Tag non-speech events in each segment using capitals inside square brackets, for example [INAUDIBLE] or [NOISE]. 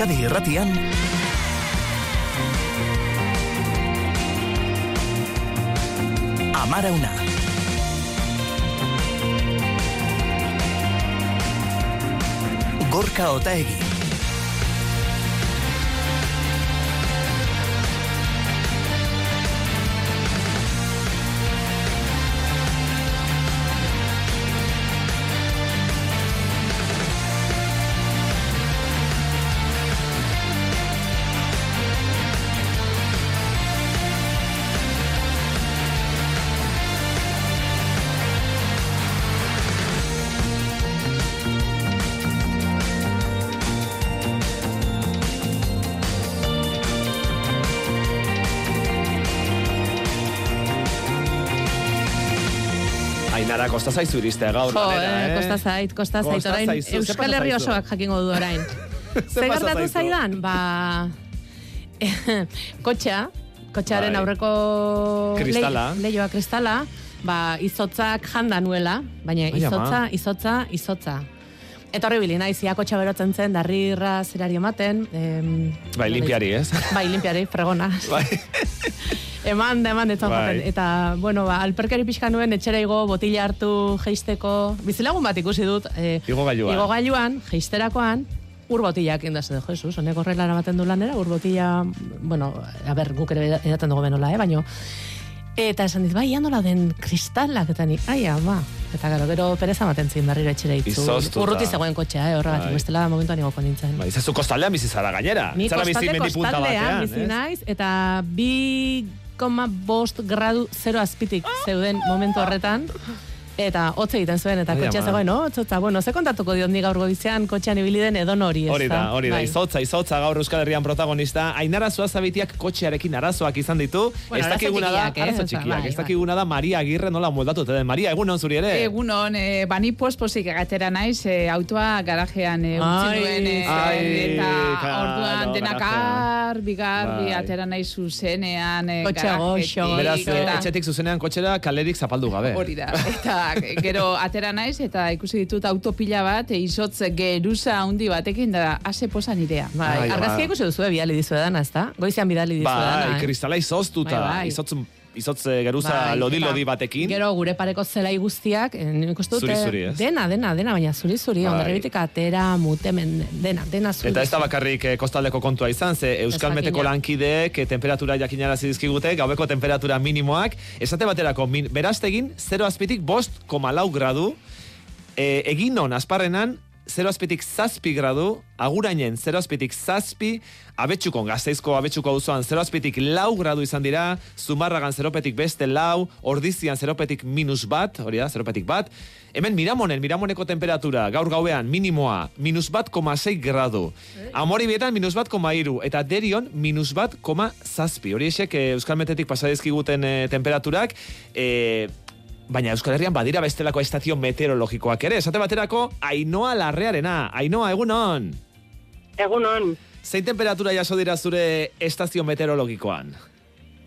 Euskadi Irratian. Amara una. Gorka Otaegi kosta zaizu iristea gaur. Jo, lanera, eh, kosta zait, kosta zait, Kosta orain zaizu, Euskal Herri osoak jakingo du orain. [LAUGHS] Ze gertatu zaidan? Ba, [LAUGHS] kotxea, kotxearen Bai. aurreko Kristala. lei- leioa kristala, ba, izotzak janda nuela, baina Ai, izotza, izotza, izotza. Eta horribili, naiz, ia kotxa berotzen zen, darrirra zerari ematen. Em, Bai, limpiari, ez? Bai, limpiari, fregona. Bai. [LAUGHS] Eman da, eman da, Bai. Eta, bueno, ba, alperkari pixka nuen, etxera igo, botila hartu, geisteko. Bizilagun bat ikusi dut. Eh, Igogailuan. Igogailuan, geisterakoan, ur botilak indaz edo, Jesus, honek horrela eramaten du lanera, ur botila, bueno, a ber, guk ere edaten dugu benola, eh, baino. Eta esan dit, bai, ia nola den kristalak, eta ni, ai, ama. Eta gero, gero pereza maten zin berriro etxera itzu. Urruti zegoen kotxea, eh, horregatik, Bai. bestela momentuan igoko nintzen. Bai, izazu kostaldean bizi zara gainera. Ni kostalde punta kostaldean batean, bizi ez? naiz, eta bi bost gradu zero azpitik zeuden momentu horretan. Eta hotz egiten zuen, eta kotxea zegoen, no? Eta, bueno, ze kontatuko diot ni gaur goizean kotxean ibili den edon hori, ez Hori da, hori da, Bai. izotza, izotza gaur Euskal Herrian protagonista. Ainara Zuazabitiak kotxearekin arazoak izan ditu. Bueno, ez dakiguna da, eh? arazo txikiak, bai, ez bai. dakiguna da Maria Agirre nola moldatu den. Maria, egun zuri ere? Egunon, e, bani pospozik egatera naiz, e, autoa garajean e, utzi duen, e, ai, eta claro, orduan denak garbi, garbi, Bai. atera nahi zuzenean, e, Kotxea garajetik, goxo. Beraz, eh, etxetik zuzenean kotxera kalerik zapaldu gabe. Hori da, eta gero atera naiz, eta ikusi ditut autopila bat, e, izotz geruza handi batekin, da ase posa nirea. Bai, Ai, argazkia ba. ikusi duzu bidali dizuedana, ez da? Goizean bidali dizuedana. Bai, eh? kristala izoztuta, Bai, bai. izotz, izotz eh, geruza Bai, lodi-lodi eta batekin. Gero gure pareko zelai guztiak, eh, nik uste dut, Zuri-zuri, ez? dena, dena, dena, baina zuri-zuri, Bai. ondarribitik atera, mutemen, dena, dena zuri. Eta ez da bakarrik eh, kostaldeko kontua izan, ze Euskal. Meteko lankideek eh, temperatura jakinarazi dizkigute, gaueko temperatura minimoak, esate baterako, min, beraztegin, 0 azpitik bost koma lau gradu, e, egin non, azparrenan, 0 azpitik zazpi gradu, agurainen 0 azpitik zazpi, abetxukon, gazteizko abetxuko auzoan 0 azpitik lau gradu izan dira, zumarragan 0 petik beste lau, ordizian 0 petik minus bat, hori da, 0 petik bat, hemen miramonen, miramoneko temperatura, gaur gauean, minimoa, minus bat koma gradu, amori bietan minus bat koma iru, eta derion minus bat koma zazpi, hori esek eh, Euskal Metetik pasadizkiguten eh, temperaturak, eh, Baina Euskal Herrian badira bestelako estazio meteorologikoak ere. Esate baterako, Ainoa larrearena. Ainoa, egunon. Egunon, Zein temperatura jaso dira zure estazio meteorologikoan?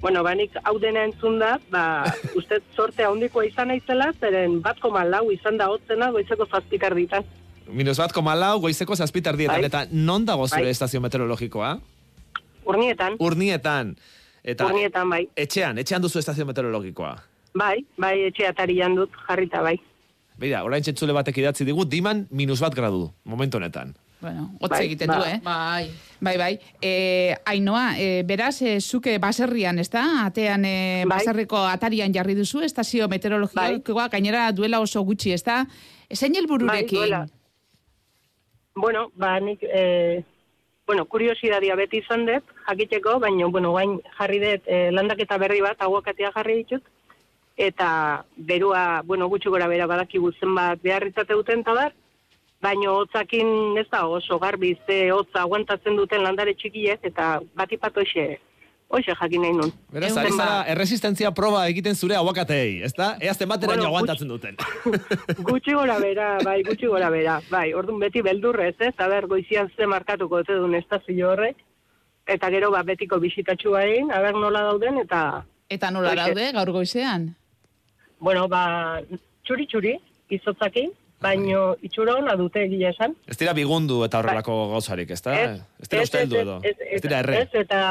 bueno, banik hau dena entzun da, ba, [LAUGHS] uste sorte handikoa izan naizela, zeren bat koma lau izan da hotzena goizeko zazpikar ditan. Minus bat koma lau, goizeko zazpitar dietan. Bai. Eta non dago zure Bai. estazio meteorologikoa? Urnietan, Urnietan. Eta urnietan bai. etxean, etxean duzu estazio meteorologikoa. Bai, bai, etxe atarian dut jarrita bai. Beira, orain txentzule batek idatzi digu, diman minus bat gradu, momentu honetan. Bueno, hotz Bai, egiten ba. du, eh? Bai. Bai, bai. E, Ainoa, e, beraz, e, zuke baserrian, ez da? Atean e, Bai. baserriko atarian jarri duzu, estazio meteorologikoa, gainera duela oso gutxi, ez da? Zein Bai, helbururekin? duela. Bueno, ba, nik, e, bueno, kuriosidadia beti izan dut, jakiteko, baina, bueno, gain jarri dut e, landaketa berri bat, aguakatea jarri ditut, eta berua, bueno, gutxi gora bera badakigu zenbat behar izate duten tabar, baino hotzakin ez da oso garbi ze hotza aguantatzen duten landare txikiek, eta batipat hoxe, hoxe jakin nahi nun. Beraz, ari zara, erresistentzia proba egiten zure aguakatei, ezta? Ea zenbateraino Bueno, aguantatzen duten. [LAUGHS] Gutxi gora bera, bai, gutxi gora bera. Bai, orduan beti beldurrez, ez? Aber, goizian ze markatuko ote duen estazio horrek. Eta gero, ba, betiko bisitatxu egin, aber nola dauden, eta, Eta nola daude, gaur goizean? Bueno, ba, txuri-txuri, izotzakin, baino itxura ona dute egia esan. Ez dira bigundu eta horrelako gauzarik, ez da? Ez dira usteldu edo. ez, Ez dira erre. Ez, eta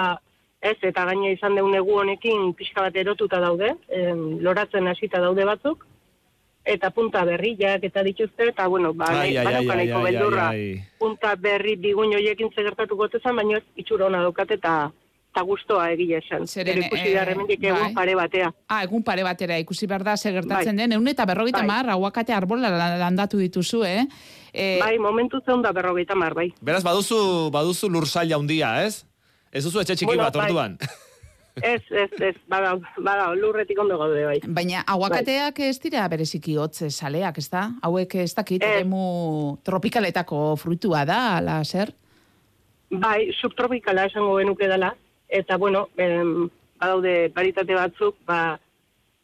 ez, eta gaina izan deun egu honekin pixka bat erotuta daude, em, loratzen hasita daude batzuk, eta punta berriak eta dituzte, eta bueno, ba, Ai, ai, ai, ai, beldurra punta berri bigun joiekin zegertatuko tezan, baina ez itxura ona daukat eta eta gustoa egia esan. Zeren, ikusi eh, da hemendik egun bai. pare batea. Ah, egun pare batera ikusi behar da zer gertatzen Bai. den. Egun eta berrogeita Bai. mar, aguakate arbola la- landatu dituzu, eh? eh Bai, momentu zeun da berrogeita mar, bai. Beraz, baduzu, baduzu lursaila handia, ez? Ez duzu etxe txiki Bueno, bat bai. orduan. [LAUGHS] Ez, ez, ez, bada, bada, lurretik ondo gaude, bai. Baina aguakateak ez dira bereziki hotz saleak, ez da? Hauek ez dakit, Ez. eremu tropikaletako fruitua da, ala zer? Bai, subtropikala esango genuke dela, eta bueno, em, badaude baritate batzuk, ba,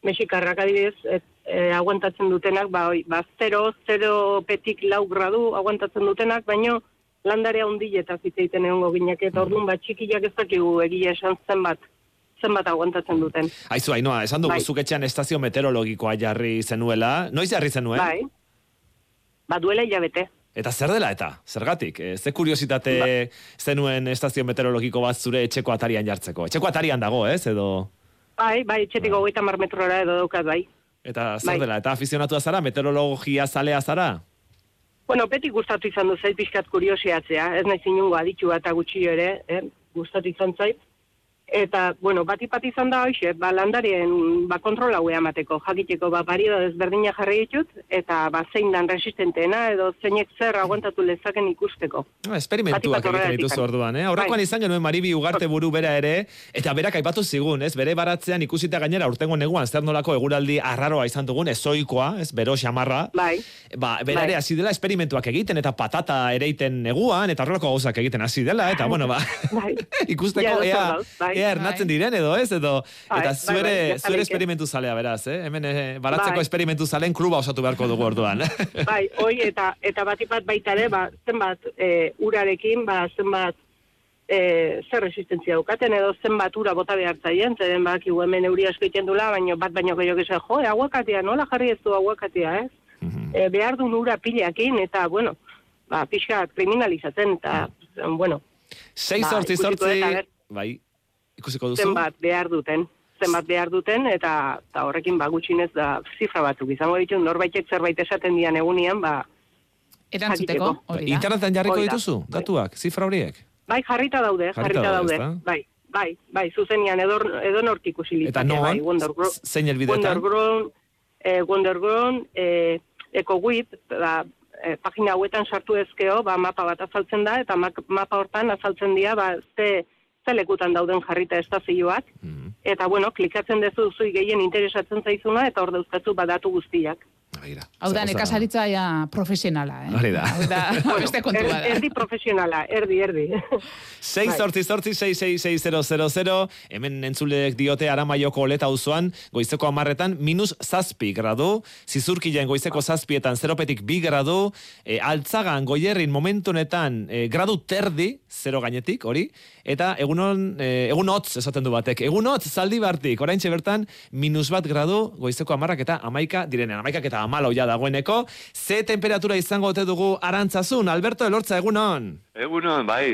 mexikarrak adibidez, et, e, aguantatzen dutenak, ba, oi, ba, 0, 0 petik lau gradu aguantatzen dutenak, baino landarea hundiletaz hitz egiten egongo ginak, eta orduan ba, txikiak ez dakigu egia esan zenbat, zenbat aguantatzen duten. Aizu, Ainoa, esan dugu Bai. zuk etxean estazio meteorologikoa jarri zenuela. Noiz jarri zenuen? Bai, ba, duela hilabete. Eta zer dela eta? Zergatik? Eh, Ze kuriositate Ba. zenuen estazio meteorologiko bat zure etxeko atarian jartzeko? Etxeko atarian dago, ez? Edo... Bai, bai, etxetik hogeita mar metrora edo daukat, bai. Eta zer Bai. dela? Eta afizionatua zara? Meteorologia zalea zara? Bueno, beti gustatu izan du zait pixkat kuriosiatzea, ez nahi zinungo aditu eta gutxi ere, eh? gustatu izan zait. Eta, bueno, bat ipat izan da hoxe, ba, landarien ba, kontrola hue amateko, jakiteko ba, barrio desberdina jarri ditut, eta ba, zein dan resistenteena, edo zeinek zer aguantatu lezaken ikusteko. Ah, Esperimentuak Batik bat egiten dituzu orduan, eh? Aurrekoan Bai. izan genuen Maribi ugarte buru bera ere, eta berak aipatu zigun, ez? Bere baratzean ikusita gainera urtengo neguan zer nolako eguraldi arraroa izan dugun, ezoikoa, ez? Bero xamarra. Bai, Ba, bera Bai. ere hasi dela esperimentuak egiten eta patata ereiten neguan eta horrelako gauzak egiten hasi dela eta bueno, ba, bai. [LAUGHS] ikusteko ea, bai. Ea ernatzen Bai. diren edo ez edo eta bai, zuere bai, zuere zaleike. esperimentu zalea beraz, eh? Hemen eh, baratzeko esperimentu zalen kluba osatu beharko dugu orduan. [LAUGHS] bai, hoi, eta, eta bat ipat baita ere, ba, zenbat e, urarekin, ba, zenbat e, zer resistentzia daukaten, edo zenbat ura bota behar zaien, zeren bak, hemen euri asko egiten dula, baino bat baino gehiago esan, jo, aguakatea, nola jarri ez du aguakatea, ez? Mhm. e, behar duen ura pileakin, eta, bueno, ba, pixka kriminalizatzen, eta, bueno, 6 Ba, sortzi sortzi, bai, ikusiko duzu. zenbat behar duten, zenbat behar duten, eta, eta horrekin ba, gutxinez da zifra batzuk izango ditu, norbaitek zerbait esaten dian egunian, ba, Erantzuteko, hori da. Internetan jarriko Hori da. dituzu, Bai. datuak, zifra horiek. Bai, jarrita daude, Jarrita jarrita, daude, daude. Bai, bai, bai, zuzenian edo, edo nork ikusi Eta non, bai, Z- zein helbidetan? Wondergrown, eh, Wondergrown, eh, EcoWip, ba, eh, pagina hauetan sartu ezkeo, ba, mapa bat azaltzen da, eta mapa hortan azaltzen dira, ba, ze, ze lekutan dauden jarrita estazioak, Mhm. eta, bueno, klikatzen dezu zui gehien interesatzen zaizuna, eta hor dauzkatzu badatu guztiak. Begira, Hau da, nekazaritza ja profesionala, eh? Hori da. Hau da, [LAUGHS] beste kontua Er- da. erdi profesionala, erdi, erdi. 6 Bai. sortzi sortzi 6660000 hemen entzulek diote aramaioko oleta auzoan goizeko amarretan minus zazpi gradu, zizurkilen goizeko zazpietan zeropetik bi gradu, e, altzagan goierrin momentu honetan e, gradu terdi, zero gainetik, hori, eta egunon, e, egun hotz esaten du batek, egun hotz zaldi bartik, orain bertan minus bat gradu goizeko amarrak eta amaika direnean, amaikak eta amalau ja dagoeneko, ze temperatura izango ote dugu arantzazun, Alberto Elortza, egunon? Egunon, bai,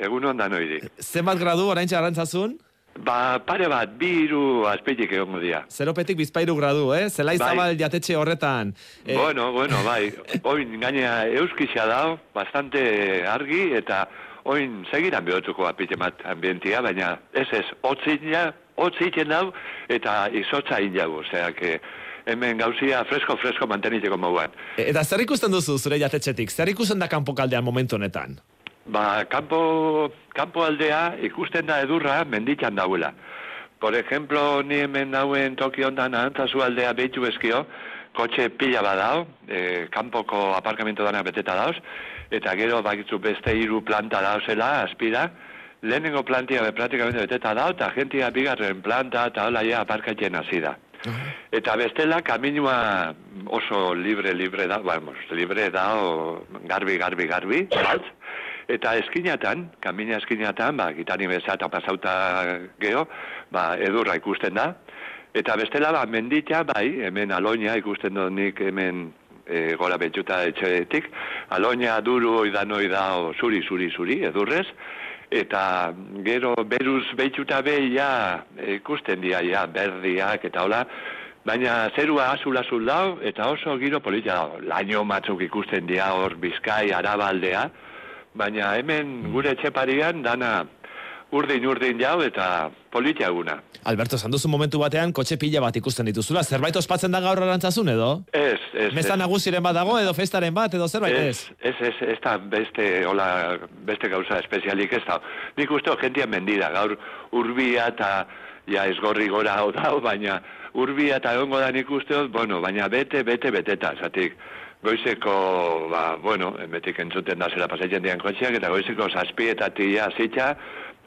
egunon da noiri. Zenbat gradu orain arantzazun? Ba, pare bat, bi hiru azpeitik egongo dira. Zeropetik bizpairu gradu, eh? Zelai Bai. zabal jatetxe horretan. Eh, Bueno, bueno, bai. Oin gainea euskisa da, bastante argi, eta oin segiran behotuko apite bat ambientia, baina ez ez, otzina, otzitzen dau, eta izotza indago, osea, que hemen gauzia fresko-fresko manteniteko moguan. eta zer ikusten duzu zure jatetxetik? Zer ikusten da kanpokaldean momentu honetan? Ba, kanpo, kanpo aldea ikusten da edurra menditan dauela. Por ejemplo, ni hemen dauen toki ondan ahantzazu aldea behitu ezkio, kotxe pila badao, e, kanpoko aparkamento dana beteta dauz, eta gero bakitzu beste hiru planta dauzela, aspira, lehenengo plantia be praktikamente beteta dao, eta gentia bigarren planta eta hola ja aparkatzen hasi da. Eta bestela kaminua oso libre libre da, vamos, libre da o garbi garbi garbi, bat. Eta eskinatan, kamina eskinatan, ba gitani beza eta pasauta geho, ba edurra ikusten da. Eta bestela ba mendita bai, hemen aloina ikusten dut nik hemen e, gora betxuta etxetik, aloina duru oidan oida zuri, zuri, zuri, edurrez, eta gero beruz betxuta beia ikusten dia, ja, berdiak eta hola, baina zerua azul azul dau, eta oso giro politia dau. Laino matzuk ikusten dia hor bizkai, arabaldea, baina hemen gure etxeparian dana urdin urdin jau eta politia eguna. Alberto, esan duzu momentu batean, kotxe pila bat ikusten dituzula. Zerbait ospatzen da gaur arantzazun edo? Ez, ez. Meza ez. nagusiren bat dago edo festaren bat edo zerbait ez? Ez, ez, ez, ez da beste, hola, beste gauza espezialik ez da. Nik uste jentia mendira, gaur urbia eta ja esgorri gora hau da, baina urbia eta egongo da nik uste dut, bueno, baina bete, bete, beteta, zatik. Goizeko, ba, bueno, betik entzuten da zera pasatzen dian kotxeak, eta goizeko zazpietatik ja zitza,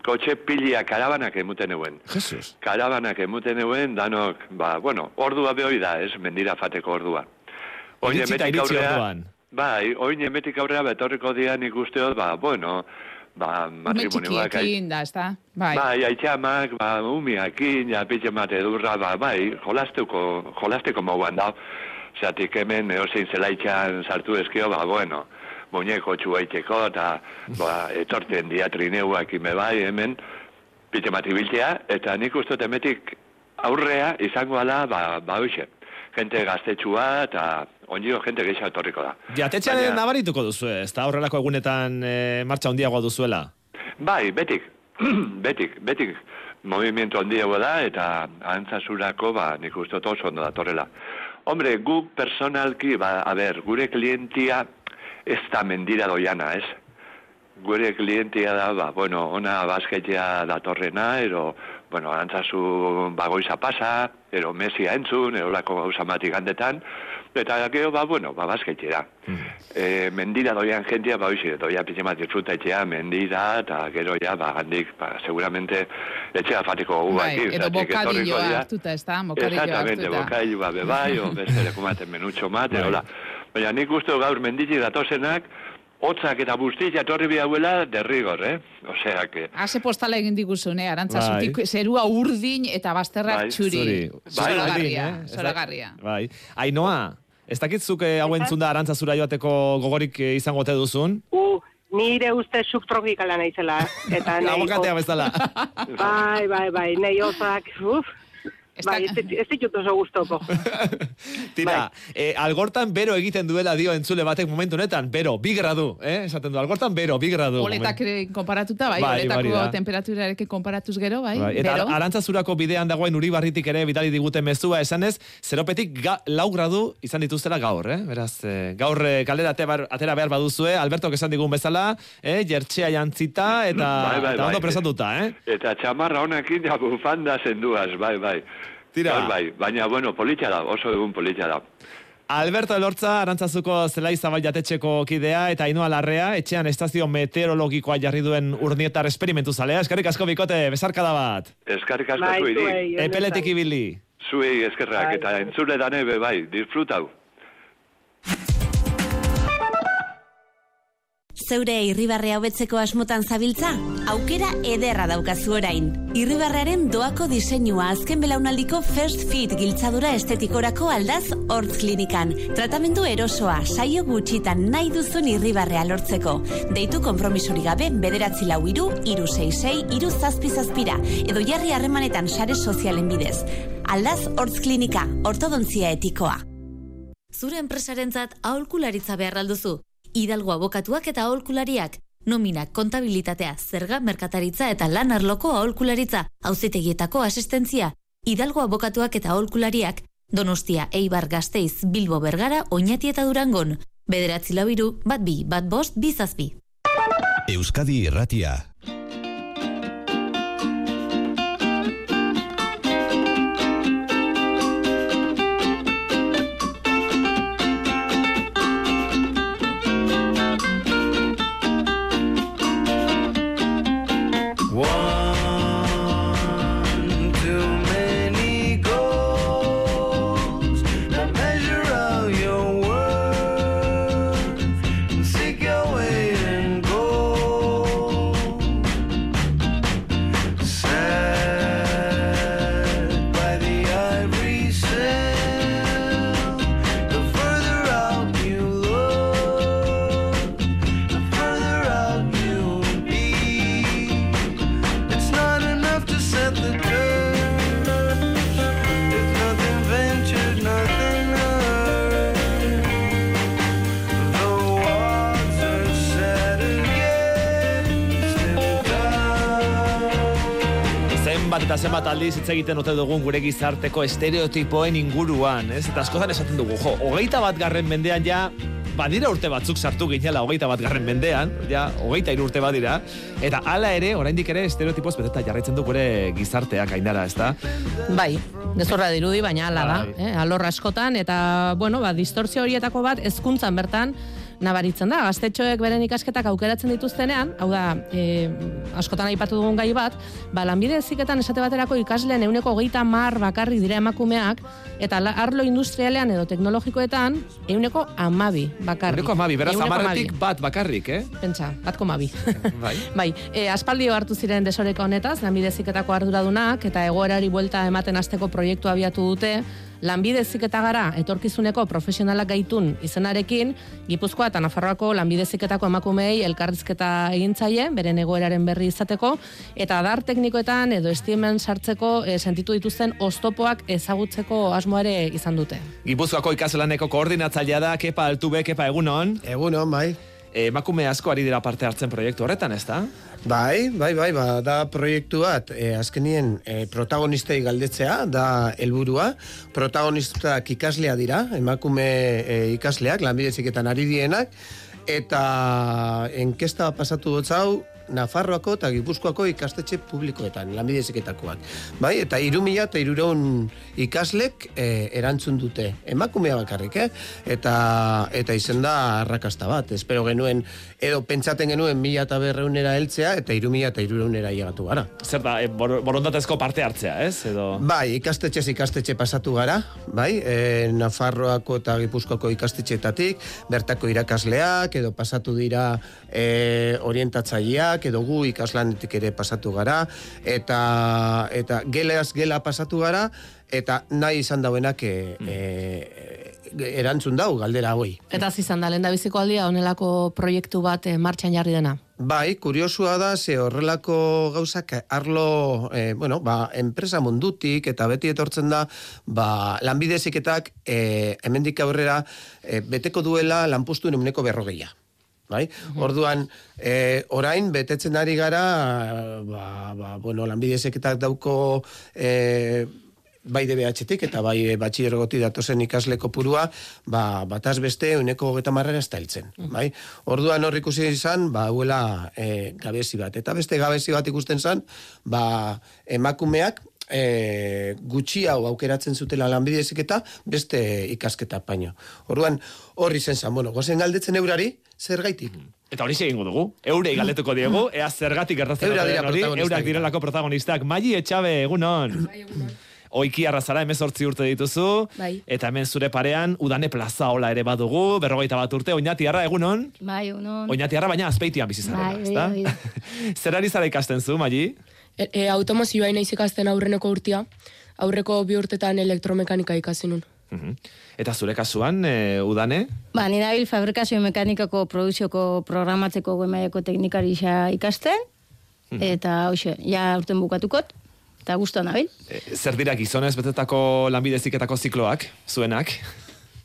kotxe pilia karabanak emuten euen. Jesus. Karabanak emuten euen, danok, ba, bueno, ordua behoi da, ez, mendira fateko ordua. Oin aurrera- orduan. Bai, oin emetik aurrera betorriko dian ikusteot, ba, bueno, ba, Ume matrimonioak... txikiekin da, ez da? Bai. Bai, aitxamak, ba, umiakin, ja, pitxe mate durra, ba, bai, jolasteko, jolasteko moguan da. Zatik hemen, eosein zelaitxan sartu ezkio, ba, bueno, muñeko txuaiteko, eta, ba, etorten dia trineuak ime bai, hemen, pitxe mati biltea, eta nik uste dut emetik aurrea izango ala, ba, ba, hoxe. Gente gaztetxua, eta ondio jente gehiago etorriko da. Jatetxean Baina- nabarituko duzu ez, eta horrelako egunetan e, martxa handiagoa duzuela. Bai, betik, [CLEARS THROAT] betik, betik movimiento handiago da, eta antzazurako, ba, nik uste oso ondo datorrela. Hombre, guk personalki, ba, a ber, gure klientia ez da mendira doiana, ez? Gure klientia da, ba, bueno, ona basketea datorrena, ero, bueno, antzazu bagoiza pasa, ero mesia entzun, ero lako gauza matik handetan, eta gero, ba, bueno, ba, basketea. E, mendira doian jentia, ba, oizi, doia pitxe bat etxea, mendira, eta gero ja, ba, handik, ba, seguramente etxea fatiko gu Bai, edo bokadilloa hartuta, ez da? Bokadilloa Exactamente, hartuta. bokadilloa bebai, o [LAUGHS] beste lekumaten menutxo mate, Bai. hola. Baina nik uste gaur menditzi datozenak, hotzak eta guztiz jatorri biauela derrigor, eh? Osea, que... Ase postala egin diguzune, arantza Bai. zutik, zerua urdin eta bazterrak Bai, txuri. Zuri. Zoragarria, Bai, ez da- zoragarria. Bai. Ainoa, ez dakit zuk eh, hau entzunda arantza zura joateko gogorik eh, izango te duzun? U, nire uste subtropikala naizela. Eta [LAUGHS] nei, Abokatea bezala. bai, bai, bai, nei osak, uf, Ez da- bai, ez, dit- ez ditut oso gustoko. [LAUGHS] Tira, eh, algortan bero egiten duela dio entzule batek momentu honetan, bero, bi gradu, eh? Esaten du, algortan bero, bi gradu. Oletak konparatuta, bai, Bai, oletako da. temperaturarekin konparatuz gero, bai, Bai, eta bero. arantzazurako bidean dagoen uribarritik ere bidali digute mezua esanez, zeropetik ga, lau gradu izan dituztela gaur, eh? Beraz, eh, gaur eh, kalera atera behar baduzue, Alberto esan digun bezala, eh? jertxea jantzita eta, Bai, bai, eta ondo bai. presatuta, eh? Eta txamarra honekin ja bufanda zenduaz, bai, bai. Tira. Bai, bai, baina, bueno, politia da, oso egun politia da. Alberto Elortza, arantzazuko zelai zabal jatetxeko kidea, eta Ainoa Larrea, etxean estazio meteorologikoa jarri duen urnietar esperimentu zalea. Eskarrik asko bikote, besarkada bat. Eskarrik asko Bai, zuei. Epeletik ibili. Zuei eskerrak, Bai. eta entzule dane be, bai, disfrutau. Zeure irribarrea hobetzeko asmotan zabiltza? Aukera ederra daukazu orain. Irribarrearen doako diseinua azken belaunaldiko First Fit giltzadura estetikorako aldaz Hortz Klinikan. Tratamendu erosoa, saio gutxitan nahi duzun irribarrea lortzeko. Deitu konpromisori gabe bederatzi lau iru, iru sei sei, iru zazpi zazpira, edo jarri harremanetan sare sozialen bidez. Aldaz Hortz Klinika, ortodontzia etikoa. Zure enpresarentzat aholkularitza behar alduzu. Hidalgo abokatuak eta aholkulariak. Nominak, kontabilitatea, zerga, merkataritza eta lan arloko aholkularitza, auzitegietako asistentzia. Hidalgo abokatuak eta aholkulariak. Donostia, Eibar, Gasteiz, Bilbo, Bergara, Oñati eta Durangon. Bederatzi lau iru, bat bi, bat bost, bizazbi. Euskadi Irratia. Eta zenbat aldiz hitz egiten ote dugun gure gizarteko estereotipoen inguruan, ez? Eta askotan esaten dugu, jo, hogeita bat garren mendean ja, badira urte batzuk sartu ginela hogeita bat garren mendean, ja, hogeita hiru urte badira, eta hala ere, oraindik ere estereotipoz beteta jarraitzen du gure gizarteak aindara, ezta? Bai, gezurra dirudi, baina ala da, Bai. eh, alor askotan, eta, bueno, ba, distortzio horietako bat, hezkuntzan bertan, nabaritzen da, gaztetxoek beren ikasketak aukeratzen dituztenean, hau da, e, askotan aipatu dugun gai bat, ba, lanbide heziketan esate baterako ikasleen euneko hogeita mar bakarrik dira emakumeak, eta arlo industrialean edo teknologikoetan euneko amabi bakarrik. Eureko amabi, beraz, Ehuneko amarretik bat bakarrik, eh? Pentsa, bat koma bi. [LAUGHS] Bai. [LAUGHS] Bai, e, aspaldi hartu ziren desoreka honetaz, lanbide heziketako arduradunak eta egoerari buelta ematen hasteko proiektu abiatu dute, lanbide heziketa gara etorkizuneko profesionalak gaitun izenarekin, Gipuzkoa eta Nafarroako lanbide heziketako emakumeei elkarrizketa egin zaie, beren egoeraren berri izateko, eta adar teknikoetan edo estimen sartzeko e, sentitu dituzten oztopoak ezagutzeko asmoare izan dute. Gipuzkoako ikaslaneko koordinatzailea da, Kepa Altube, Kepa Egunon. Egunon, bai. Emakume asko ari dira parte hartzen proiektu horretan, ezta? Bai, bai, bai, ba, da proiektu bat, e, azkenien e, protagonistei galdetzea, da helburua. Protagonistak ikaslea dira, emakume e, ikasleak, lanbideziketan ari dienak, eta enkesta pasatu dut hau, Nafarroako eta Gipuzkoako ikastetxe publikoetan, lanbideziketakoak. Bai, eta irumila eta irureun ikaslek e, erantzun dute. Emakumea bakarrik, eh? Eta, eta izen da arrakasta bat. Espero genuen, edo pentsaten genuen mila eta berreunera heltzea, eta irumila eta irureunera llegatu gara. Zer da, e, bor- borondatezko parte hartzea, ez? Edo... Bai, ikastetxez ikastetxe pasatu gara, bai, e, Nafarroako eta Gipuzkoako ikastetxeetatik, bertako irakasleak, edo pasatu dira e, orientatzaileak, edo gu ikaslanetik ere pasatu gara, eta, eta geleaz gela pasatu gara, eta nahi izan dauenak e, e, erantzun dau, galdera hoi. Eta zizan da, lehen da biziko aldia honelako proiektu bat eh, martxan jarri dena. Bai, kuriosua da, ze horrelako gauzak arlo, e, bueno, ba, enpresa mundutik eta beti etortzen da, ba, lanbideziketak e, hemendik aurrera e, beteko duela lanpostuen emuneko berrogeia. Bai? Orduan, e, orain, betetzen ari gara, ba, ba, bueno, lanbidezeketak dauko e, bai DBH-tik eta bai batxilergoti datozen ikasle kopurua, ba, bataz beste uneko hogeta marrera ez da heltzen. Bai? Orduan hor ikusi izan, ba, huela e, gabezi bat. Eta beste gabezi bat ikusten zan, ba, emakumeak e, gutxi hau aukeratzen zutela lanbide heziketa beste ikasketa paino. Orduan, horri zen zan, bueno, gozen galdetzen eurari, zer gaitik? Eta hori egingo dugu. Eurei galdetuko diegu, ea zergatik ote dira den hori, eurak dira. direlako protagonistak. Maili etxabe, egunon. Oiki arrazara, emezortzi urte dituzu, Bai. eta hemen zure parean, udane plaza hola ere badugu, berrogeita bat urte, oinatiarra, egunon? Bai, unon. Oinatiarra, baina azpeitian bizi zarela, Bai, ezta? hori [LAUGHS] Zer ari zara ikasten zu, Maili? E, e, automozioa naiz ikasten aurreneko urtia, aurreko bi urtetan elektromekanika ikasi nun. Mhm. Eta zure kasuan, e, udane? Ba, ni nabil fabrikazio mekanikako produzioko programatzeko goemaiako teknikarisa ikasten, eta hoxe, ja urten bukatukot, eta guztuan nabil. E, zer dira gizonez betetako lanbideziketako zikloak, zuenak?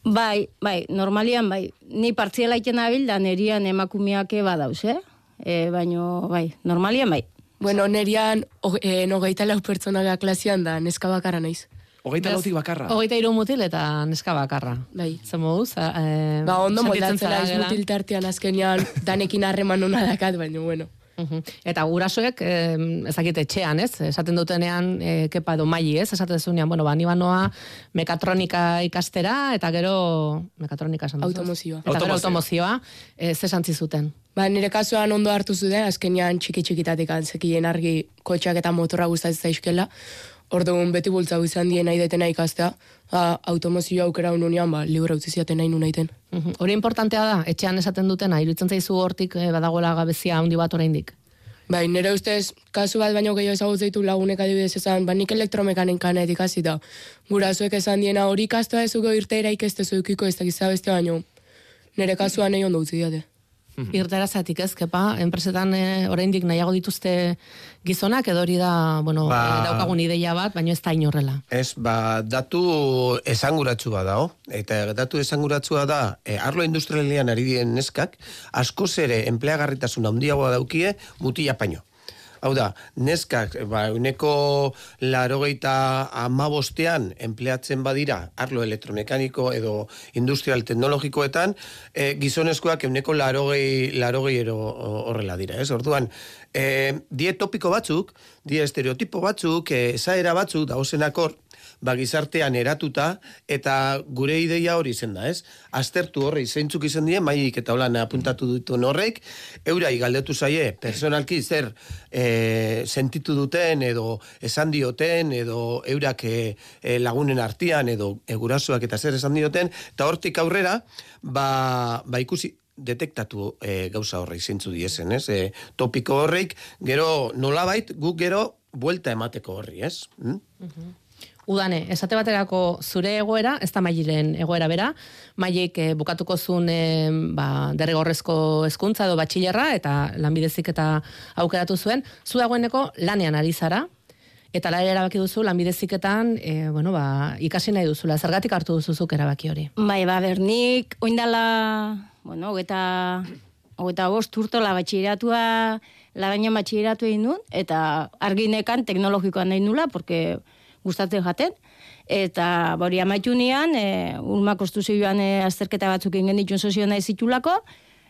Bai, bai, normalian bai, ni partziela iten nabil, da nerian emakumeak badauz, eh? E, baino, bai, normalian bai. Bueno, nerian o, e, nogeita lau pertsona da klasian da, neska bakarra naiz. Hogeita lautik bakarra. Hogeita hiru mutil eta neska bakarra. Bai. Zer moduz? Eh, Ba, ondo moldatzen zara laiz gela? mutil tartean azkenean danekin harreman hona dakat, baina bueno. Mhm. Eta gurasoek, eh, ezakite etxean, ez? Esaten dutenean, eh, kepa edo maili, ez? Esaten zunean, bueno, ba, ni banoa mekatronika ikastera, eta gero mekatronika esan? Automozioa. Eta gero Automozioa. automozioa, eh, ze santzi zuten. Ba, nire kasuan ondo hartu zuten, azkenean txiki txikitatik antzekien argi kotxak eta motorra gustatzen zaizkela. Orduan beti bultzau izan dien nahi detena ikastea, ba, automozioa aukera ununean, ba, libra utzi ziaten nahi nunaiten. Mhm. Hori importantea da, etxean esaten dutena, iruditzen zaizu hortik eh, badagoela gabezia handi bat oraindik. Bai, nire ustez, kasu bat baino gehiago ezagut zeitu lagunek adibidez esan, ba, nik elektromekanen kanet ikasi da. Gurasoek esan diena hori ikastea ez zuko irteera ikestu ukiko ez dakiza beste baino. Nire kasuan nahi ondo utzi diate. Irtera zatik ez, kepa, enpresetan eh, oraindik nahiago dituzte gizonak, edo hori da, bueno, Ba- eh, daukagun ideia bat, baino ez da inorrela. Ez, ba, datu esanguratsu bat dao, eta datu esanguratsua da, e, arlo industrialian ari diren neskak, askoz ere enpleagarritasun handiagoa daukie mutila paino. Hau da, neskak, ba, uneko larogeita amabostean empleatzen badira arlo elektromekaniko edo industrial teknologikoetan, e, gizonezkoak euneko larogei, larogei ero horrela dira, ez? Orduan, e, die topiko batzuk, die estereotipo batzuk, e, esaera batzuk, dauzenakor, ba, gizartean eratuta, eta gure ideia hori zen da, ez? Aztertu horri zeintzuk izan dien, maik eta holan apuntatu dituen horrek, eurai galdetu zaie, personalki zer e, sentitu duten, edo esan dioten, edo eurak e, lagunen artean, edo egurasoak eta zer esan dioten, eta hortik aurrera, ba, ba ikusi, detektatu e, gauza horrei zeintzu diezen, ez? E, topiko horreik, gero nolabait, guk gero buelta emateko horri, ez? Mm? Udane, esate baterako zure egoera, ez da mailen egoera bera, mailik eh, bukatuko zuen eh, ba, derrigorrezko hezkuntza edo batxilerra eta lanbidezik eta aukeratu zuen, zu dagoeneko lanean ari zara, eta la erabaki duzu lanbideziketan, eh, bueno, ba, ikasi nahi duzula, zergatik hartu duzuzuk erabaki hori? Bai, ba, bernik, oindala, bueno, hogeta, hogeta bost urto la batxiratua, la baina batxiratu egin nun, eta arginekan teknologikoan nahi nula, porque gustatzen jaten, eta bori amaitu nian, e, ulma konstuzioan e, azterketa batzuk ingen ditun sozio nahi zitulako,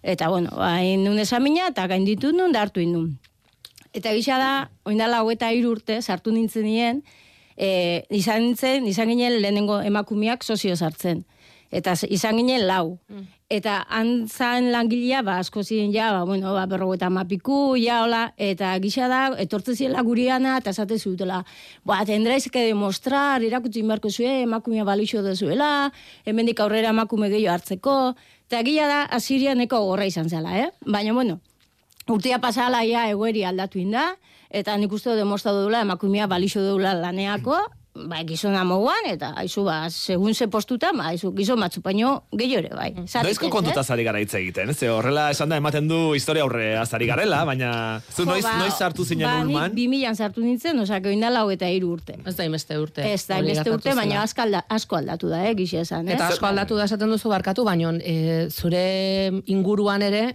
eta bueno, hain nun esamina, eta gainditu nun, da hartu nun. Eta gisa da, oindala hogeta urte, sartu nintzen nien, e, izan nintzen, izan ginen lehenengo emakumeak sozio sartzen. Eta izan ginen lau. Eta antzan langilea, ba, asko ziren ja, ba, bueno, ba, berro mapiku, ja, hola, eta gisa da, etortze ziela guriana, eta esate zutela, ba, tendraiz que demostrar, irakutsi inbarko zuen, emakumea balixo dezuela, hemendik aurrera emakume gehiago hartzeko, eta gila da, asirianeko gorra izan zela, eh? Baina, bueno, urtia pasala ja egoeri aldatu inda, eta nik uste dut demostratu dula emakumea balixo dula laneako, ba, gizona moguan, eta haizu, ba, segun ze postuta, ba, haizu, gizon batzu paino gehiago ere, bai. Zatik Noizko kontuta eh? zari gara hitz egiten, ez? horrela esan da ematen du historia aurre azari garela, baina zu Jo, noiz, ba, noiz sartu zinen ba, ulman? Nik 2000an sartu nintzen, osea, oindala hogeta hiru urte. Ez da imeste urte. Ez da, gertatu urte, zela. baina asko, alda, asko aldatu da, eh, gixe esan, eh? Eta asko aldatu da esaten duzu barkatu, baino e, zure inguruan ere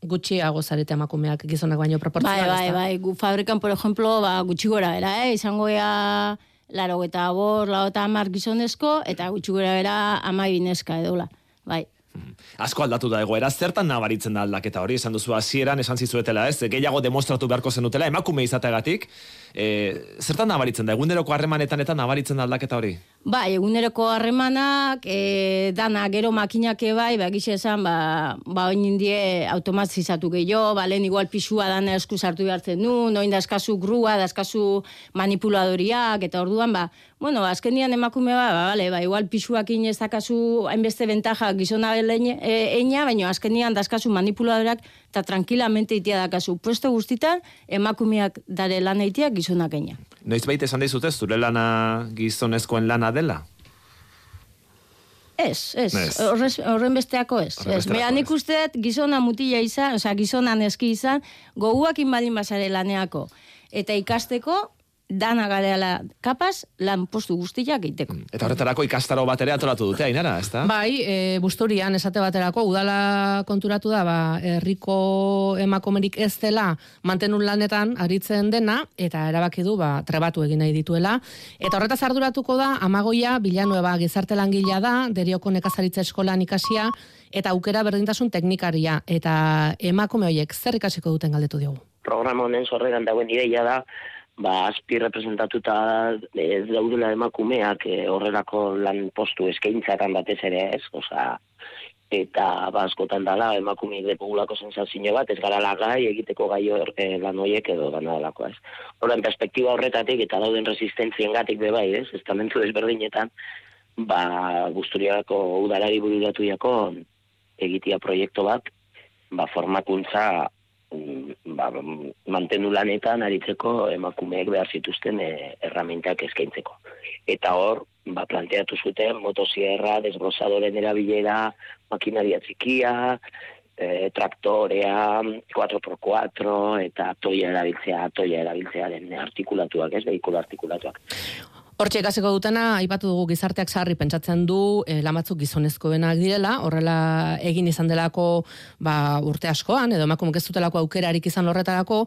gutxiago zarete emakumeak gizonak baino Bai, proportzional. bai, bai, gu fabrikan, por ejemplo, ba, gutxi gora bera, eh? izango ea laro eta bor, lau eta amar gizonezko, eta gutxi gora bera ama bineska edola, bai. Asko aldatu da egoera, zertan nabaritzen da aldaketa hori, esan duzu hasieran esan zizuetela, ez? Gehiago demostratu beharko zenutela, emakume izateagatik, e, zertan nabaritzen da, eguneroko harremanetan eta nabaritzen da aldaketa hori? Bai, eguneroko harremanak, e, dana gero makinak bai, ba, gixe esan, ba, ba oin indie automatizatu gehiago, ba, lehen igual pisua dana esku sartu behartzen du, noin daskazu grua, daskazu manipuladoriak, eta orduan, ba, bueno, azkenian emakume ba, ba, bale, ba, igual pisuakin ez dakazu hainbeste ventaja gizona leine- e, eina, baina azkenian daskazu manipuladoriak, eta tranquilamente itia dakazu. Puesto guztitan, emakumeak dare lan eitia gizonak eina. Noiz baita esan dizute, zure lana gizonezkoen lana dela? Ez, ez. Horrez, horren besteako ez. Ez, Bea nik gizona mutila izan, osea, gizona neski izan, goguakin baldin bazare laneako. Eta ikasteko, dana gareala kapaz, lan postu guztiak egiteko. Eta horretarako ikastaro bat ere atolatu dute, ainara, ezta? Bai, e, busturian esate baterako udala konturatu da, ba, herriko emakumerik ez dela mantenun lanetan aritzen dena eta erabaki du ba trebatu egin nahi dituela eta horretaz arduratuko da Amagoia Villanueva gizarte langilea da, Derioko nekazaritza eskolan ikasia eta aukera berdintasun teknikaria eta emakume hoiek zer ikasiko duten galdetu diogu. programa honen sorreran dagoen ideia da, ba, azpi representatuta ez daudela emakumeak e, horrelako lan postu eskaintzatan batez ere ez, osea, eta ba, askotan dala emakumeek depogulako sensazio bat, ez gara lagai egiteko gai hor, e, lan hoiek edo dana dalako ez. Horren perspektiba horretatik eta dauden resistentzien gatik bebai ez, estamentu desberdinetan, ba, guzturiako udalari bururatu jako egitea proiektu bat, ba, formakuntza ba, mantendu lanetan aritzeko emakumeek behar zituzten e, erramintak eskaintzeko. Eta hor, ba, planteatu zuten motosierra, desbrozadoren erabilera, makinaria txikia, e, traktorea, 4x4, eta toia erabiltzea, toia erabiltzearen artikulatuak, ez, behikulo artikulatuak. Hortxe ikasiko dutena, aipatu dugu gizarteak sarri pentsatzen du e, lan batzuk gizonezkoenak direla, horrela egin izan delako ba, urte askoan, edo emakumek ez dutelako aukerarik izan horretarako,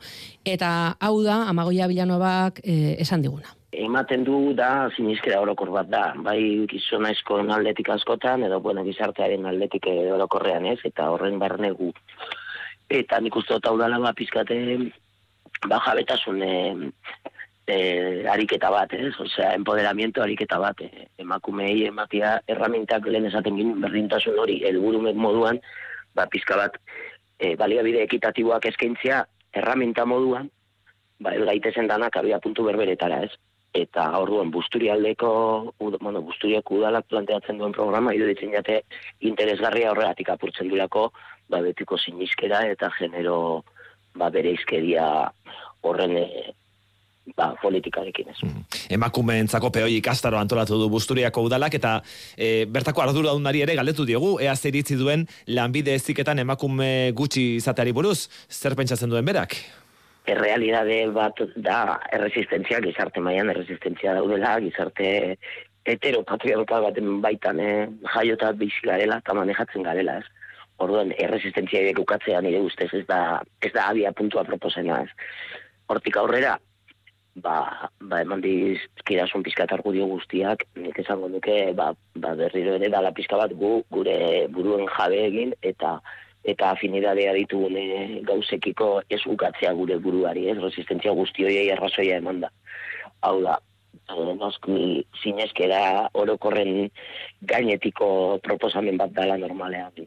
eta hau da, amagoia bilanobak e, esan diguna. ematen du da sinizkera orokor bat da, bai gizonezkoen aldetik askotan, edo bueno, gizartearen aldetik eh, orokorrean ez, eta horren barnegu. Eta nik uste dut hau dala ba, pizkate, ba, jabetasun e, ariketa bat, ez? Osea, empoderamiento ariketa bat, e, emakumei ematia erramintak lehen esaten ginen berdintasun hori, helburu moduan, ba, pizka bat, e, baliabide ekitatiboak eskaintzea erraminta moduan, ba, el gaitezen danak abia puntu berberetara, ez? Eta orduan busturialdeko, bueno, busturiako udalak planteatzen duen programa, iruditzen jate interesgarria horregatik apurtzen duelako, ba, betiko sinizkera eta genero ba, bere izkeria horren ba, politikarekin ez. Emakumeentzako peoi ikastaro antolatu du Busturiako udalak eta e, bertako arduradunari ere galdetu diogu ea zer iritzi duen lanbide eziketan emakume gutxi izateari buruz. Zer pentsatzen duen berak? errealidade bat da erresistentzia, gizarte mailan erresistentzia daudela, gizarte heteropatriarkal baten baitan eh, jaiota bizi garela eta manejatzen garela, ez? Orduan, erresistentzia ukatzea nire ustez ez da, ez da abia puntua proposena, ez? Hortik aurrera, ba, ba eman dizkidasun pizka eta argudio guztiak, nik esango nuke, ba, ba berriro ere dala pizka bat gu, gure buruen jabe egin, eta eta afinidadea ditugun eh, gauzekiko ez ukatzea gure buruari, ez resistentzia guzti horiei arrazoia eman da. Hau da, noski zinezkera orokorren gainetiko proposamen bat dala normalean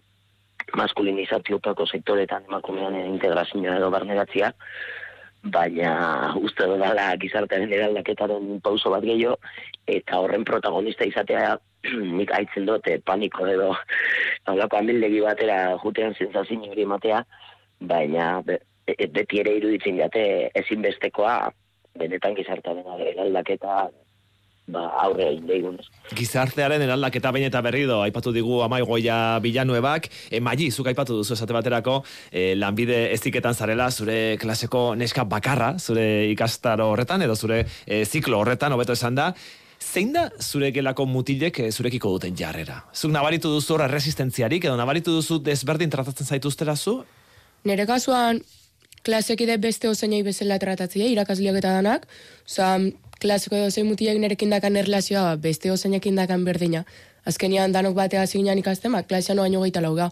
maskulinizatiopako sektoretan emakumean integrazioa edo barneratzia, baina uste dut gizartearen eraldaketaren pauso bat gehiago, eta horren protagonista izatea [CLEARS THROAT] nik aitzen dut eh, paniko edo haulako amildegi batera jutean zentzazin hori ematea, baina be, e- beti ere iruditzen jate ezinbestekoa benetan gizartearen eraldaketa ba, aurre egin. Gizartearen eraldaketa behin eta berrido, aipatu digu amaigoia bilanuebak, e, maili, zuk aipatu duzu esate baterako, e, lanbide eziketan zarela, zure klaseko neska bakarra, zure ikastaro horretan, edo zure e, ziklo horretan, hobeto esan da, zein da zure gelako mutilek zurekiko duten jarrera? Zuk nabaritu duzu horra resistentziarik, edo nabaritu duzu desberdin tratatzen zaituztera zu? Nere kasuan, klasekide beste ozenei bezala tratatzea, irakasleak eta danak, oza, klaseko dozein mutiek nerekin dakan erlazioa beste ozeinekin dakan berdina. Azkenian danok batea ziginan ikasten, ba, klasean baino gehieta lauga.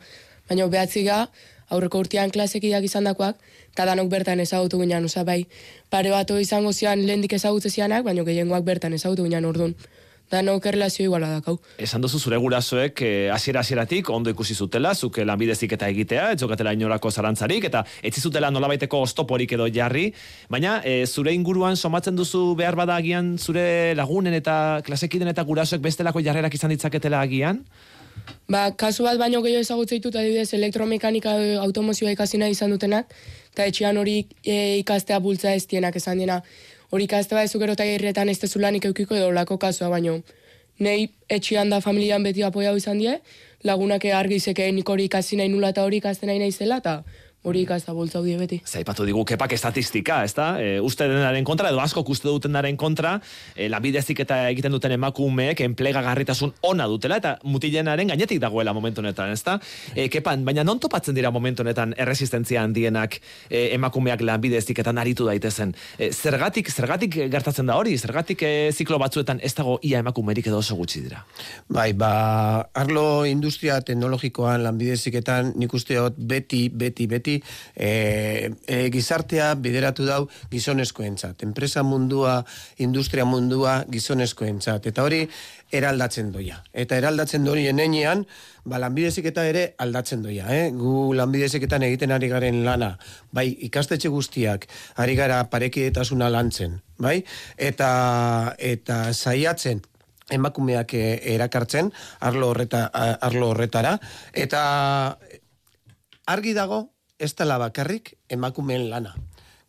Baina behatziga, aurreko urtean klasekideak izan dakoak, eta danok bertan ezagutu ginen, oza, bai, pare bato izango zian lehendik ezagutze zianak, baina gehiengoak bertan ezagutu ginen ordun. Danok erlazio iguala dakau. Esan duzu zure gurasoek eh, hasiera hasieratik ondo ikusi zutela, zuk eh, lanbidezik eta egitea, ez zokatela inorako zarantzarik, eta etzi zutela nolabaiteko oztoporik edo jarri, baina eh, zure inguruan somatzen duzu behar bada agian zure lagunen eta klasekiden eta gurasoek bestelako jarrerak izan ditzaketela agian? Ba, kasu bat baino gehiago ezagutze ditut adibidez elektromekanika automozioa ikasi nahi izan dutenak, eta etxean hori e, ikastea bultza ez dienak esan dena. Hori ikastea ez gero eta irretan ez tezulanik eukiko edo lako kasua baino. Nei etxean da familian beti apoiau izan die, lagunak argi zekeen nik hori ikasi nahi nula eta hori ikasten nahi naizela, eta hori ikasta bultza die beti. Zaipatu digu kepak estatistika, ezta? E, uste denaren kontra, edo asko uste dutenaren kontra, e, lanbidezik eta egiten duten emakumeek enplegagarritasun ona dutela, eta mutilenaren gainetik dagoela momentu honetan, ezta? E, kepan, baina non topatzen dira momentu honetan erresistentzia handienak e, emakumeak lanbideziketan aritu daitezen? E, zergatik, zergatik gertatzen da hori? Zergatik e, ziklo batzuetan ez dago ia emakumerik edo oso gutxi dira? Bai, ba, arlo industria teknologikoan lanbideziketan nik usteot beti, beti, beti e, e, gizartea bideratu dau gizonezkoentzat. Enpresa mundua, industria mundua gizonezkoentzat. Eta hori eraldatzen doia. Eta eraldatzen dori enean, ba, lanbideziketa ere aldatzen doia. Eh? Gu lanbideziketan egiten ari garen lana, bai, ikastetxe guztiak, ari gara parekietasuna lantzen, bai? Eta, eta saiatzen, emakumeak eh, erakartzen arlo horreta arlo horretara eta argi dago ez dela bakarrik emakumeen lana.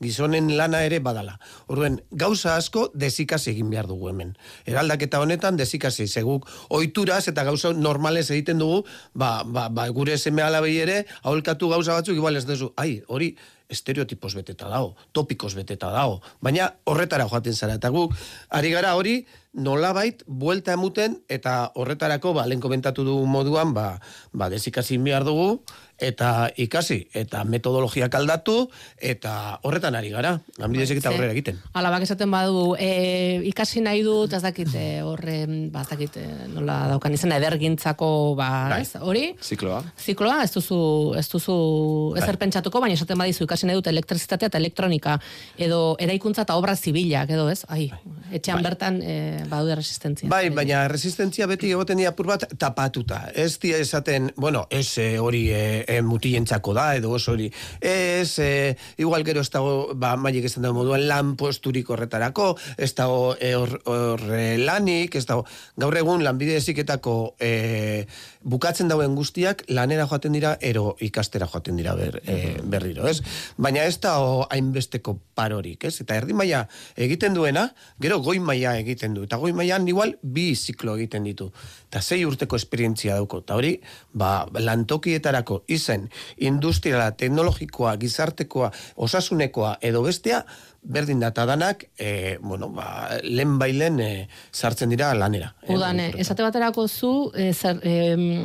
Gizonen lana ere badala. Orduan, gauza asko desikasi egin behar dugu hemen. Eraldaketa honetan desikasi, seguk oituraz eta gauza normales egiten dugu, ba, ba, ba gure seme alabei ere, aholkatu gauza batzuk, igual ez duzu, ai, hori estereotipos beteta dago, topikos beteta dago, baina horretara joaten zara, eta guk, ari gara hori, nolabait, buelta emuten, eta horretarako, ba, lehen komentatu du moduan, ba, ba desikasi behar dugu, eta ikasi, eta metodologiak aldatu, eta horretan ari gara, lanbidezek eta Ze- horrera egiten. Ala, bak esaten badu, e, ikasi nahi dut, ez dakit, e, horre, ba, ez dakit, e, nola daukan izena, edergintzako, ba, Bai. ez, hori, Zikloa. zikloa, ez duzu, ez duzu ezer pentsatuko, baina esaten badizu ikasi nahi dut elektrizitatea eta elektronika, edo eraikuntza eta obra zibilak, edo ez, ai, etxean bertan e, badaude resistentzia. Bai, baina resistentzia beti egoten dira apur bat tapatuta. Ez dia esaten, bueno, ez eh, hori e, e, mutilentzako da, edo oso hori. Ez, e, igual gero ez dago, ba, maiek esan dago moduan lan posturik horretarako, ez dago e, hor, hor e, lanik, ez dago, gaur egun lanbide eziketako e, bukatzen dauen guztiak lanera joaten dira, ero ikastera joaten dira ber, e, berriro, ez? Baina ez da hainbesteko parorik, ez? Eta erdi maila egiten duena, gero goi maila egiten du. Eta goi mailan igual bi ziklo egiten ditu. Eta sei urteko esperientzia dauko. Eta hori, ba, lantokietarako izen industriala, teknologikoa, gizartekoa, osasunekoa edo bestea, berdin data danak, e, bueno, ba, lehen bailen e, sartzen dira lanera. eh, Udan, eh, esate baterako zu, eh, zer, em,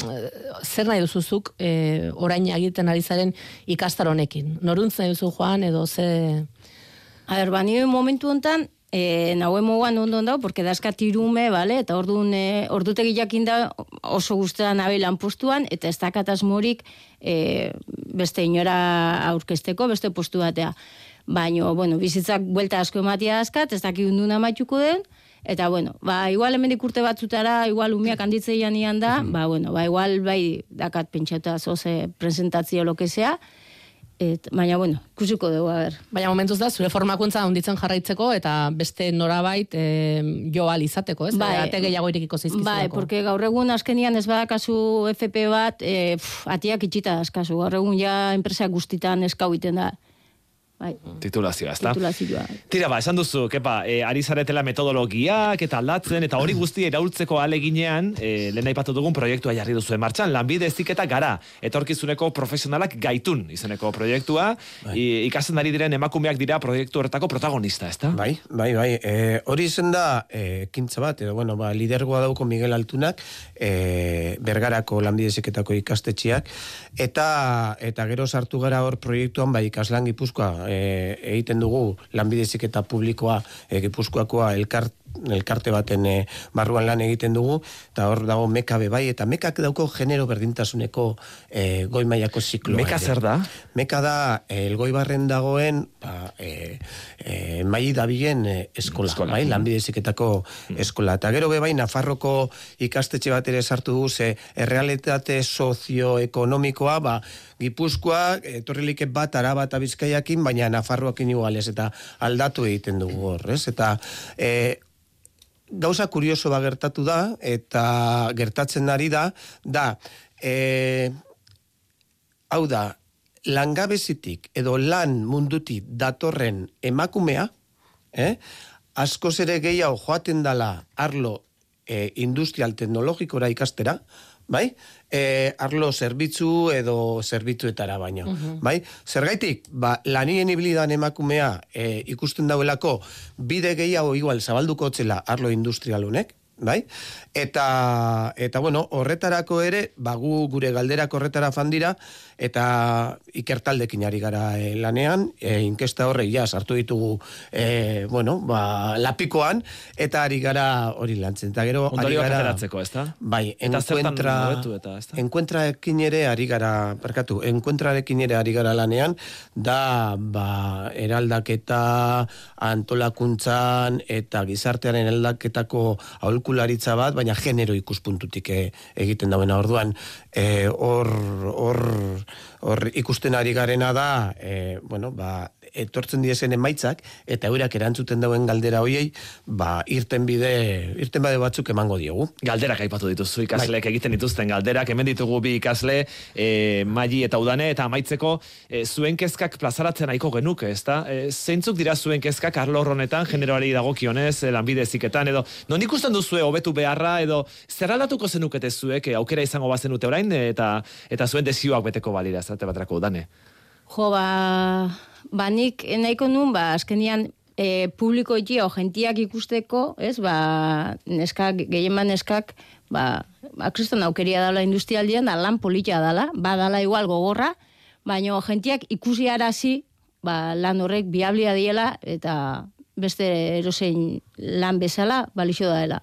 zer nahi duzuzuk eh, orain egiten ari zaren ikastar honekin? Noruntz nahi duzu joan edo ze... A ber, ba, momentu hontan, e, nauen moguan ondo dago, porque dazka tirume, vale? eta orduan, e, ordutegi jakin da oso guztetan nabe postuan, eta ez dakat asmorik e, beste inora aurkesteko, beste postu batea. Baina, bueno, bizitzak buelta asko ematia askat, ez dakik unduna maituko den, Eta, bueno, ba, igual hemendik urte batzutara, igual umiak handitzeian ian da, ba, bueno, ba, igual, bai, dakat pentsauta zoze presentatzio lo que sea, Et, baina, bueno, ikusiko dugu, ber. Baina momentuz da, zure formakuntza handitzen jarraitzeko eta beste norabait e, jo izateko, ez? Bai. Ate gehiago irekiko zaizkizulako. Bai, porque gaur egun askenian ez badakazu FP bat, e, pff, atiak itxita askazu. Gaur egun ja enpresak guztitan eskau iten da. Bai, Titulazioa, ezta? titulazioa. Tira ba, esan duzu, kepa, e, ari zaretela metodologiak eta aldatzen, eta hori guzti eraultzeko aleginean, e, lehen aipatu dugun proiektua jarri duzu martxan, lanbide eziketa gara, etorkizuneko profesionalak gaitun izeneko proiektua, I, ikasten ari diren emakumeak dira proiektu horretako protagonista, ezta? Bai, bai, bai. E, hori izen da, e, kintza bat, edo, bueno, ba, lidergoa dauko Miguel Altunak, e, bergarako lanbideziketako ikastetxeak, eta eta gero sartu gara hor proiektuan, bai, ikaslan gipuzkoa e, egiten dugu lanbideziketa publikoa e, gipuzkoakoa elkart elkarte baten e, barruan lan egiten dugu, eta hor dago meka be bai, eta mekak dauko genero berdintasuneko e, goi mailako zikloa. Meka zer da? Meka da, eh, elgoi barren dagoen, ba, e, e, mai dabilen e, eskola, Eskola. bai, lanbideziketako eskola. Eta gero be bai, Nafarroko ikastetxe bat ere sartu dugu, ze errealitate sozioekonomikoa, ba, Gipuzkoa, etorrilik bat araba eta bizkaiakin, baina Nafarroakin igualez, eta aldatu egiten dugu hor, ez? Eta e, gauza kurioso ba gertatu da, eta gertatzen ari da, da, e, hau da, langabezitik edo lan mundutik datorren emakumea, eh, askoz ere gehiago joaten dala arlo e, industrial teknologikora ikastera, bai? E, arlo zerbitzu edo zerbitzuetara baino, bai? Zergaitik, ba, lanien ibilidan emakumea e, ikusten dauelako bide gehiago igual zabalduko otzela arlo industrial honek, bai? Eta, eta bueno, horretarako ere, ba, gu gure galderak horretara fandira, eta ikertaldekin ari gara e, lanean, e, inkesta horre ja sartu ditugu, e, bueno, ba, lapikoan, eta ari gara hori lantzen. Eta gero, ari Ondorioak gara... ateratzeko, ezta? Bai, Eta hobetu eta, ezta? Encuentraekin ere ari gara, barkatu, encuentrarekin ere ari gara lanean, da, ba, eraldaketa antolakuntzan eta gizartearen aldaketako aholkularitza bat, baina genero ikuspuntutik e, egiten dauena orduan, e, hor, hor ikusten ari garena da, e, bueno, ba, etortzen diezen emaitzak, eta eurak erantzuten dauen galdera hoiei, ba, irten bide, irten bide batzuk emango diogu. Galderak aipatu dituzu ikasleek egiten dituzten galderak, hemen ditugu bi ikasle, e, maili eta udane, eta amaitzeko e, zuen kezkak plazaratzen nahiko genuke, ezta? E, zeintzuk dira zuen kezkak arlo honetan, generoari dagokionez, lanbide eziketan, edo non ikusten duzue hobetu beharra, edo zer aldatuko zenukete zuek, e, aukera izango bazenute orain, eta eta zuen desioak beteko balira, zate baterako udane. Jo, ba, ba nik nahiko nun, ba, azkenian e, publiko itxio jentiak ikusteko, ez, ba, neskak, gehienban neskak, ba, ba, kriston aukeria dala industrialdian, da lan politia dala, ba, dala igual gogorra, baino jentiak ikusi arazi, ba, lan horrek biablia diela, eta beste erosein lan bezala, balixo daela.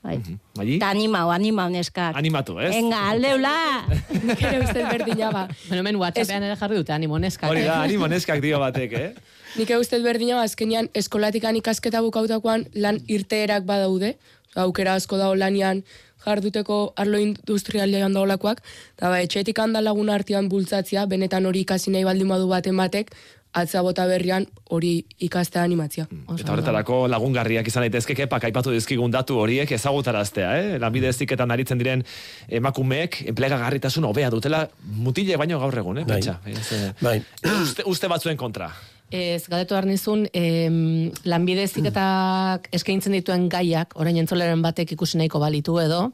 Bai. Bai? Ta animau, animau neskak. Animatu, ez? Venga, aldeula! [LAUGHS] Ere uste berdina ba. Bueno, hemen WhatsAppean ere jarri dute animo neskak. Hori da, animo neskak dio batek, eh? [LAUGHS] Nik uste berdina ba, azkenian eskolatikan ikasketa bukautakoan lan irteerak badaude, aukera asko dago lanian jarduteko arlo industrialean daolakoak, eta ba, etxetik handa lagun artean bultzatzia, benetan hori ikasi nahi baldin badu baten batek, atza bota berrian hori ikastea animatzia. Eta horretarako lagungarriak izan daitezke kepak aipatu dizkigun datu horiek ezagutaraztea, eh? Lanbide heziketan aritzen diren emakumeek enplegagarritasun hobea dutela mutile baino gaur egun, eh? Bai. Pentsa. Ez, eh, Bai. uste, uste batzuen kontra. Ez, galdetu behar nizun, em, lanbide ziketak [CLEARS THROAT] eskaintzen dituen gaiak, orain entzoleren batek ikusi nahiko balitu edo,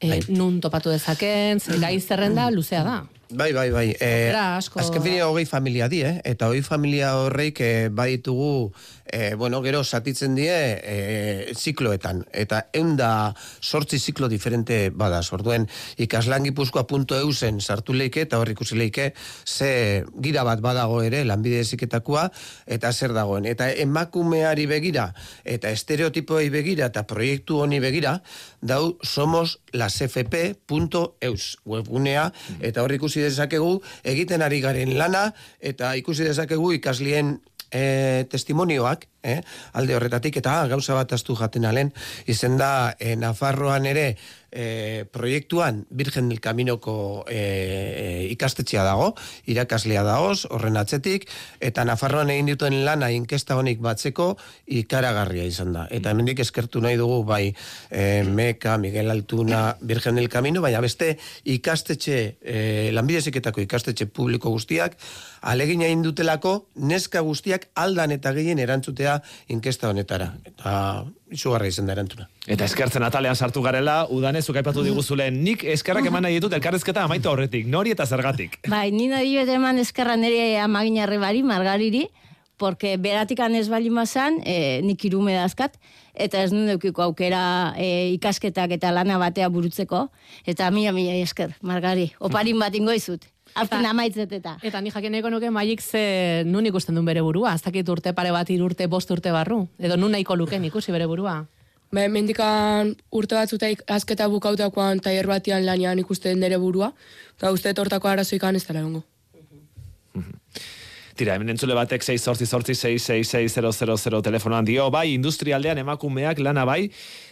e, nun topatu dezaken, gai zerrenda luzea da. Bai, bai, bai. Eh, Era asko- Azken fina hogei familia die, eh? eta hogei familia horreik eh, baditugu, eh, bueno, gero satitzen die eh, zikloetan. Eta eunda sortzi ziklo diferente bada. Orduen ikaslangipuzkoa.eu zen sartu leike eta hor ikusi leike ze gira bat badago ere lanbide eziketakoa eta zer dagoen. Eta emakumeari begira eta estereotipoei begira eta proiektu honi begira dau somos lasfp.eus webgunea eta hor ikusi dezakegu egiten ari garen lana eta ikusi dezakegu ikaslien e, testimonioak, eh, alde horretatik, eta ah, gauza bat astu jaten alen, izen da, e, Nafarroan ere, e, proiektuan Virgen del Caminoko e, e, ikastetxea dago, irakaslea dagoz, horren atzetik, eta Nafarroan egin dituen lana inkesta honik batzeko ikaragarria izan da. Eta hemendik eskertu nahi dugu bai e, Meka, Miguel Altuna, Virgen del Camino, baina beste ikastetxe, e, lanbideziketako ikastetxe publiko guztiak, alegina egin dutelako neska guztiak aldan eta gehien erantzutea inkesta honetara. Eta izugarra izan da erantzuna. Eta eskertzen atalean sartu garela, udanezuk aipatu diguzulen, nik eskerrak eman nahi ditut elkarrezketa amaitu horretik, nori eta zergatik. Bai, nina dio eta eman eskerra nire amaginarri bari, margariri, porque beratik anez bali mazan, e, nik irume dazkat, eta ez nun eukiko aukera e, ikasketak eta lana batea burutzeko, eta mila mila esker, margari, oparin bat ingoizut. Azken amaitzet eta. Eta ni jakineko nuke maik ze nun ikusten duen bere burua, ez dakit urte pare bat irurte, bost urte barru, edo nun nahiko luken ikusi bere burua. Ba, mendikan urte batzuta asketa bukautakoan taier batian lanian ikusten nire burua, eta uste tortako arazoikan ez dara egongo. Tira, hemen entzule batek 6 sortzi sortzi 666 telefonoan dio, bai, industrialdean emakumeak lana bai,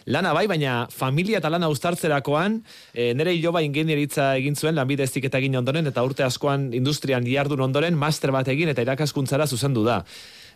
lana bai, baina familia eta lana uztartzerakoan, e, nere iloba ingenieritza egin zuen, lanbide eziketa egin ondoren, eta urte askoan industrian jardun ondoren, master bat egin eta irakaskuntzara zuzendu da.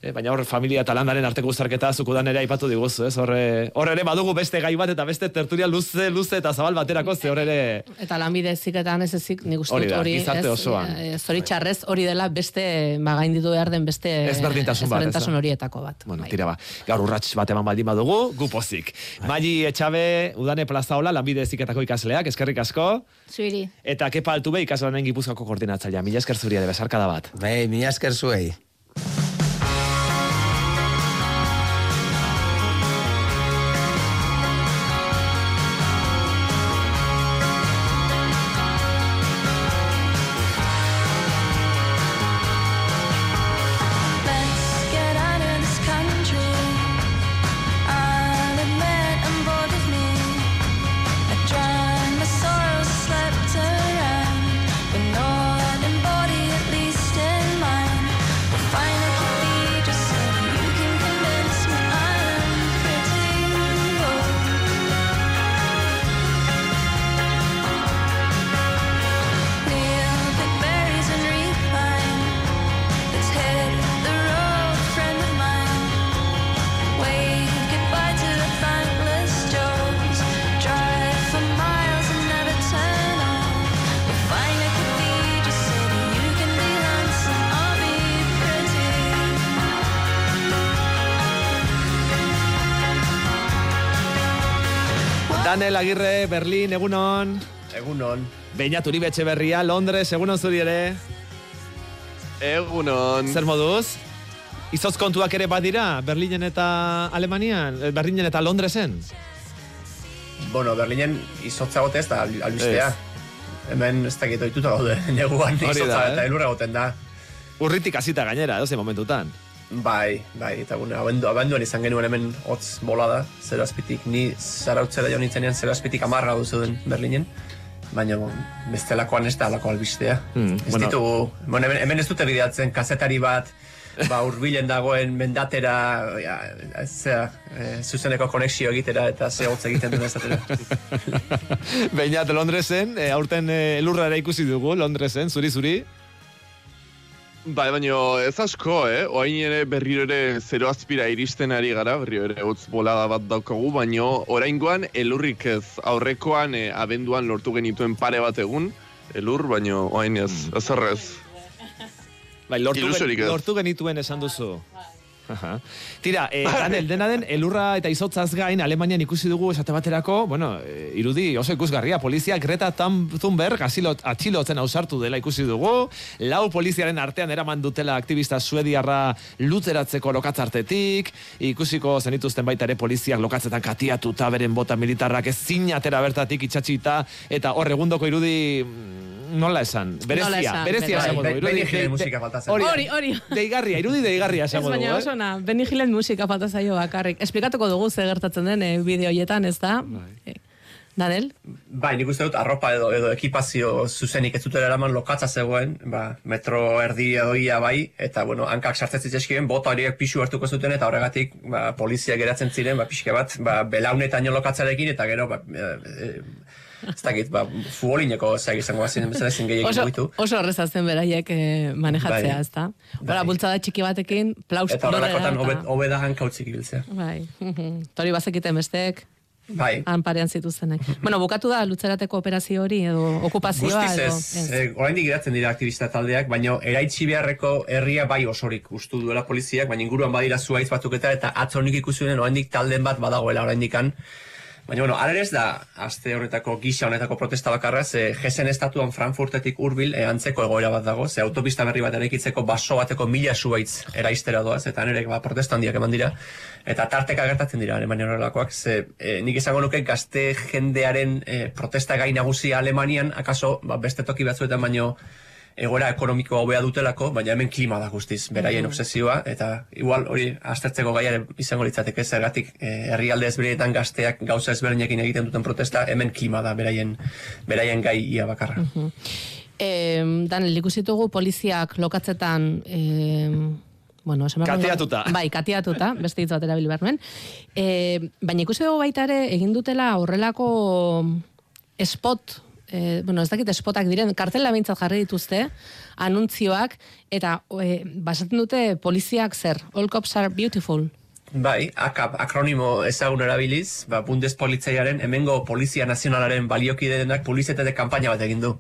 E, baina hor familia eta landaren arteko uztarketa zukudan ere aipatu diguzu, ez? Horre, hor ere badugu beste gai bat eta beste tertulia luze, luze eta zabal baterako, ze hor ere... Eta lanbide ziketan ez ezik, nik uste Hori da, hori, ez, osoan. eh, zoritxarrez hori dela beste, ba, gainditu behar den beste Ezberdintasun bat, ezberdintasun horietako bat. Bueno, tira ba, gaur urrats bat eman baldin badugu, gupozik. Magi Etxabe, Udane Plazaola, lanbide eziketako ikasleak, eskerrik asko. Zuiri. Eta kepa altu be, ikaslanen gipuzkoako koordinatzailea. Mila esker zuria de besarkada bat. Bai, mila esker zuei. Egunon. Egunon. Beñat Uribe Etxeberria, Londres, egunon zuri ere. Egunon. Zer moduz? Izotz kontuak ere badira, Berlinen eta Alemanian, eh, Berlinen eta Londresen? Bueno, Berlinen izotza gote ez da al- albistea. Hemen ez dakit ohituta gaude, [LAUGHS] neguan izotza eh? eta elurra goten da. Urritik hasita gainera, edoze momentutan. Bai, bai, eta bueno, abendu, abenduan izan genuen hemen hotz bola da, zero azpitik, ni zarautzera jo nintzenean zero azpitik amarra duzu den Berlinen, baina bon, bestelakoan ez da alako albistea. Hmm, ez bueno. ditugu, bueno, hemen, hemen ez dute bideatzen kazetari bat, ba, urbilen dagoen mendatera, ja, zera, e, zuzeneko konexio egitera eta ze hotz egiten duen ezatera. [LAUGHS] Beinat Londresen, e, aurten e, elurra ere ikusi dugu, Londresen, zuri-zuri. Bai, baino ez asko, eh? Oain ere berriro ere zero azpira iristen ari gara, berriro ere utz bolada bat daukagu, baino oraingoan elurrik ez aurrekoan eh, abenduan lortu genituen pare bat egun, elur, baino oain ez, ez horrez. Bai, lortu, ez. lortu genituen esan duzu. Aha. Tira, eh, Daniel, dena den, elurra eta izotzaz gain, Alemanian ikusi dugu esate baterako, bueno, eh, irudi oso ikusgarria, polizia Greta Thunberg asilot, atxilotzen ausartu dela ikusi dugu, lau poliziaren artean eraman dutela aktivista suediarra luteratzeko lokatzartetik, ikusiko zenituzten baita ere poliziak lokatzetan katiatuta beren bota militarrak ez atera bertatik itxatxita, eta hor egundoko irudi mm, nola esan, berezia, Nola esan, berezia berezia. esango du. Bai, irudi Benny Hillen de- falta zen. hori. Hori. Deigarria, irudi deigarria esango dugu, eh? Oso ona, Benny Hillen musika falta zaio bakarrik. Esplikatuko dugu ze gertatzen den eh, bideo hoietan, ez da? Eh, Daniel? Bai, nik uste dut arropa edo, edo ekipazio zuzenik ez dutela eraman lokatza zegoen, ba, metro erdi edo ia bai, eta bueno, hankak sartzen zitzeskien, bota horiek pixu hartuko zuten, eta horregatik ba, polizia geratzen ziren, ba, pixke bat, ba, belaunetan lokatzarekin, eta gero, ba, e, e, ez dakit, ba, futbolineko zaiak izango bazien, bezala ezin gehiagin Oso, mugitu. oso horrezazten beraiek eh, manejatzea, Bai. ez da? Hora, bultzada txiki batekin, plaus Eta horrelakotan lorrera, hobe, hobe da hankautzik ibiltzea. Bai, [LAUGHS] tori bazekiten bestek, Bai. han parean zituztenek. bueno, bukatu da lutzerateko operazio hori, edo okupazioa, Guztiz edo... ez, eh, oraindik geratzen dira aktivista taldeak, baina eraitsi beharreko herria bai osorik ustu duela poliziak, baina inguruan badira zuaitz batuk eta atzo nik ikusi oraindik talden bat badagoela oraindikan. Baina, bueno, ara ez da, aste honetako gisa honetako protesta bakarra, ze jesen estatuan Frankfurtetik hurbil e, antzeko egoera bat dago, ze autopista berri bat eraikitzeko baso bateko mila zuaitz eraistera doaz, eta nire ba, protesta handiak eman dira, eta tarteka gertatzen dira Alemania horrelakoak, ze e, nik izango nuke gazte jendearen e, protesta gai nagusia Alemanian, akaso ba, beste toki batzuetan baino egoera ekonomikoa hobea dutelako, baina hemen klima da guztiz, beraien Mhm. obsesioa, eta igual hori aztertzeko gaiare izango litzateke zergatik eh, herrialde ezberdinetan gazteak gauza ezberdinekin egiten duten protesta, hemen klima da beraien, beraien gai ia bakarra. Eh, Daniel, ikusi ditugu poliziak lokatzetan... Eh, bueno, Katiatuta. Bai, katiatuta, beste hitz bat erabili behar nuen. Eh, baina ikusi dugu baita ere, egin dutela horrelako spot, eh, bueno, ez dakit spotak diren, kartela bintzat jarri dituzte, anuntzioak, eta eh, basaten dute poliziak zer, all cops are beautiful. Bai, AKAP akronimo ezagun erabiliz, ba, Bundespolizeiaren hemengo Polizia Nazionalaren baliokide denak publizitate kanpaina bat egin du.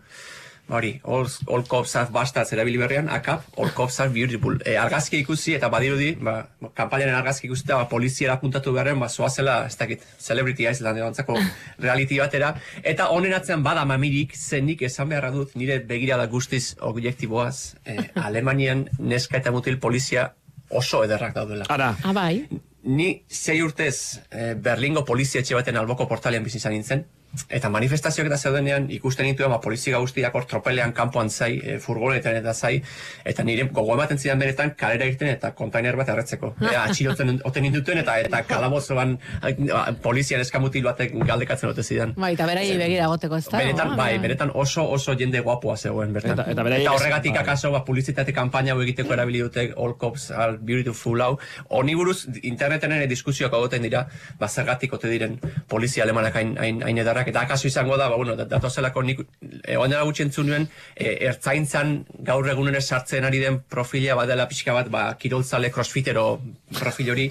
Hori, all, all cops are bastards erabili berrian, AKAP, all cops are beautiful. E, argazki ikusi eta badirudi, ba, kanpainaren argazki ikusi eta ba, poliziara puntatu beharren, ba, zoazela, ez dakit, celebrity Island edo antzako reality batera. Eta honen atzean bada mamirik, zenik esan beharra dut, nire begirada guztiz objektiboaz, eh, Alemanian neska eta mutil polizia oso ederrak daudela. Ara. Ah, bai. Ni sei urtez eh, Berlingo polizia etxe baten alboko portalean bizi izan nintzen. Eta manifestazioak eta zeudenean ikusten dituen ba, polizia guztiak hor tropelean kanpoan zai, e, furgonetan eta zai, eta nire gogo ematen zidan benetan kalera irten eta kontainer bat erretzeko. [LAUGHS] Ea, atxilotzen oten induten eta eta kalabozoan a, polizian eskamutil batek galdekatzen ote zidan. Bai, eta beraiei begira goteko, ez da? Benetan, bai, benetan oso oso jende guapoa zegoen bertan. Eta- eta beraiek- horregatik bai. akaso ba, publizitate kanpaina hau egiteko erabili dute All Cops are Beautiful hau. Honi buruz interneten ere diskusioak agoten dira, ba zergatik ote diren polizia alemanak hain, hain, hain edarrak, eta akaso izango da, ba, bueno, dat- datozelako nik, e, oan dela gutxi entzun nuen, e, ertzaintzan gaur egunen sartzen ari den profila badela pixka bat, ba, kiroltzale crossfitero profil hori,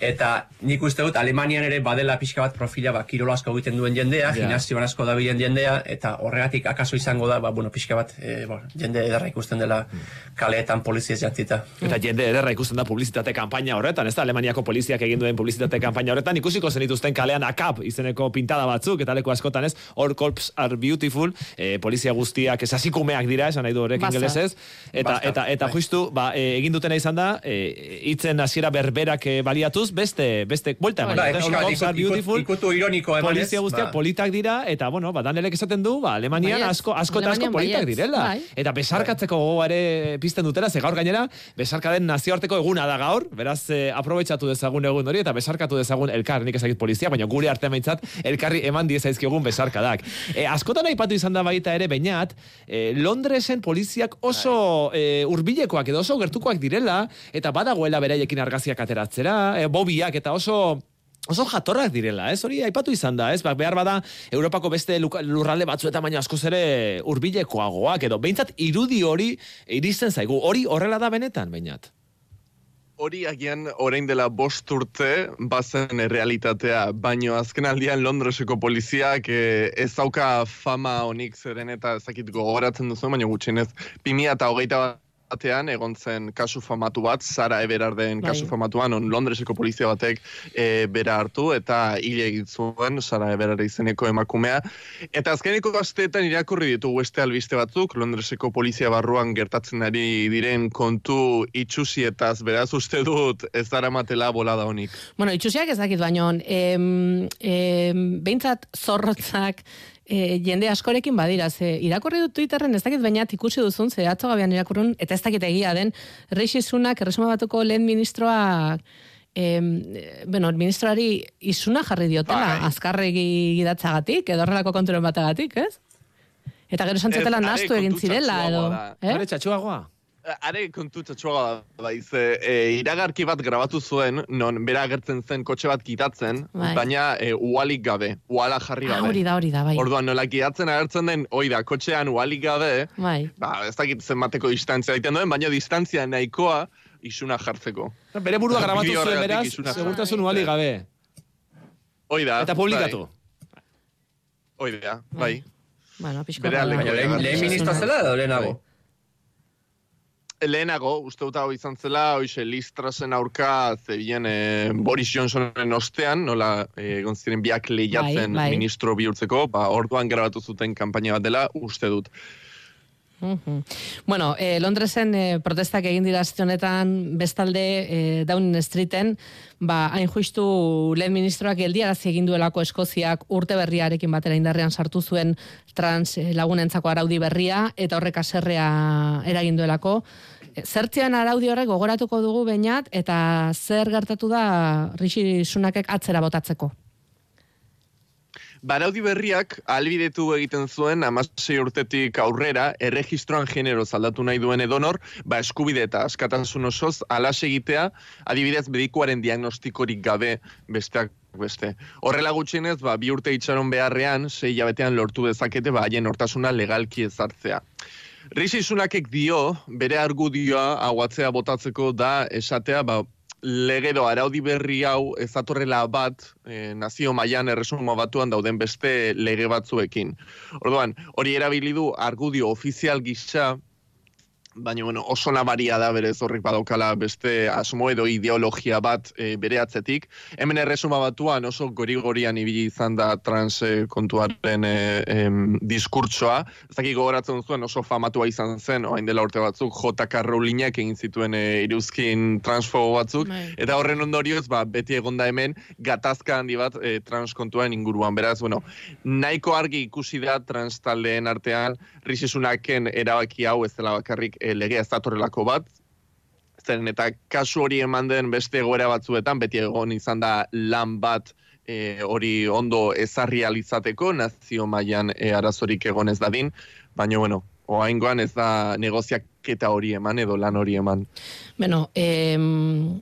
Eta nik uste dut Alemanian ere badela pixka bat profila ba, kirolo asko egiten duen jendea, Ja. gimnazioan asko dabilen jendea, eta horregatik akaso izango da, ba, bueno, pixka bat e, bo, jende ederra ikusten dela kaleetan poliziez jantzita. Eta jende ederra ikusten da publizitate kanpaina horretan, ez da Alemaniako poliziak egin duen publizitate kanpaina horretan, ikusiko zenituzten kalean akap izeneko pintada batzuk, eta leku askotan ez, all corps are beautiful, eh, polizia guztiak esasikumeak dira, esan nahi du horrek ingelesez, eta, Basta, eta, eta bai. justu, ba, eh, egin dutena izan da, eh, hitzen hasiera berberak eh, baliatuz, beste, beste, buelta eman Bai, ikut- ikut- beautiful, ikutu ironiko emanez, polizia guztiak ba. politak dira, eta, bueno, ba, Danelek esaten du, ba, Alemanian Baietz. asko, asko eta asko politak direla. Bai. Eta besarkatzeko gogoa ere pizten dutela, ze gaur gainera, besarkaden nazioarteko eguna da gaur, beraz, eh, aprobetxatu dezagun egun hori, eta besarkatu dezagun elkar, nik ezagit polizia, baina gure arte maitzat, elkarri eman diezaizkigun besarkadak. E, askotan aipatu izan da baita ere, bainat, e, Londresen poliziak oso e, urbilekoak edo oso gertukoak direla, eta badagoela beraiekin argaziak ateratzera, e, bobiak eta oso Oso jatorrak direla, ez? Hori aipatu izan da, ez? Ba, behar bada Europako beste lurralde batzuetan baina askoz ere hurbilekoagoak edo behintzat irudi hori iristen zaigu. Hori horrela da benetan, bainat. Hori agian orain dela bost urte bazen realitatea, baino azken aldian Londreseko poliziak eh, ez dauka fama honik zeren eta ezakit gogoratzen duzu, baina gutxienez 2000 eta hogeita batean egon zen kasu famatu bat, Sara Everarden Bai. kasu famatuan, on Londreseko polizia batek e, bera hartu eta hile egin zuen Sara Everard izeneko emakumea. Eta azkeneko asteetan irakurri ditugu beste albiste batzuk, Londreseko polizia barruan gertatzen ari diren kontu itxusietaz, beraz uste dut ez dara matela bolada honik. Bueno, itxusiak ez dakit baino, em, em, behintzat zorrotzak e, jende askorekin badira, ze irakurri dut Twitterren ez dakit bainat ikusi duzun, ze atzo gabean irakurrun, eta ez dakit egia den, Rishi Sunak, erresuma batuko lehen ministroa eh, bueno, ministroari isuna jarri diotela, Bai. azkarregi gidatzagatik, edo horrelako konturen batagatik, ez? Eta gero are nastu egin zirela, edo... da. Eh? Are txatxuagoa? Are kontu txatxuaga da, baiz, e, iragarki bat grabatu zuen, non bera agertzen zen kotxe bat kitatzen, Bai. baina e, ualik gabe, uala jarri Ah, gabe. hori da, hori da, bai. Orduan, nola gidatzen agertzen den, hoi da, kotxean ualik gabe, Bai. ba, ez dakit zenbateko distantzia egiten duen, baina distantzia nahikoa isuna jartzeko. Bere burua grabatu zuen beraz, segurtasun jarri. uali gabe. Hoi da. Eta publikatu. Bai. Hoi da, bai. Bueno, pixko. Bere lehen, ministroa zela edo lehenago? Lehenago, uste dut hau izan zela, hoxe Listrasen aurka zebilen e, Boris Johnsonen ostean, nola e, egon ziren biak lehiatzen Bai, bai. ministro bihurtzeko, ba, orduan grabatu zuten kanpaina bat dela, uste dut. Mhm. Bueno, eh, Londresen eh, protestak egin dira aste honetan bestalde eh, Downing Streeten, ba, hain justu lehen ministroak geldiarazi egin duelako Eskoziak urte berriarekin batera indarrean sartu zuen trans eh, lagunentzako araudi berria eta horrek aserrea eragin duelako. Zertzean araudi horrek gogoratuko dugu bainat eta zer gertatu da Rishi Sunakek atzera botatzeko. Baraudi berriak albidetu egiten zuen amasei urtetik aurrera erregistroan genero aldatu nahi duen edonor, ba eskubide eta askatasun osoz alas egitea, adibidez medikuaren diagnostikorik gabe besteak beste. Horrela gutxienez, ba, bi urte itxaron beharrean, sei jabetean lortu dezakete ba, haien hortasuna legalki ezartzea. Rishi Sunakek dio, bere argudioa aguatzea botatzeko da esatea, ba, legedo araudi berri hau ezatorrela bat eh, nazio mailan erresuma batuan dauden beste lege batzuekin. Orduan, hori erabili du argudio ofizial gisa, baina bueno, oso nabaria da berez horrek badaukala beste asmo edo ideologia bat e, bere atzetik. Hemen erresuma batuan oso gori-gorian ibili izan da trans e, kontuaren e, em, diskurtsoa. Ez dakik gogoratzen zuen oso famatua izan zen, orain dela urte batzuk, J.K. Rowlingek egin zituen e, iruzkin transfobo batzuk, Bai. eta horren ondorioz, ba, beti egonda hemen, gatazka handi bat e, trans kontuen inguruan. Beraz, bueno, nahiko argi ikusi da trans taldeen artean, Rishi Sunaken erabaki hau ez dela bakarrik e, legea ez datorrelako bat, zeren eta kasu hori eman den beste egoera batzuetan, beti egon izan da lan bat e, hori ondo ezarri alizateko, nazio mailan e, arazorik egon ez dadin, baina bueno, oaingoan ez da negoziaketa hori eman edo lan hori eman. Bueno, em,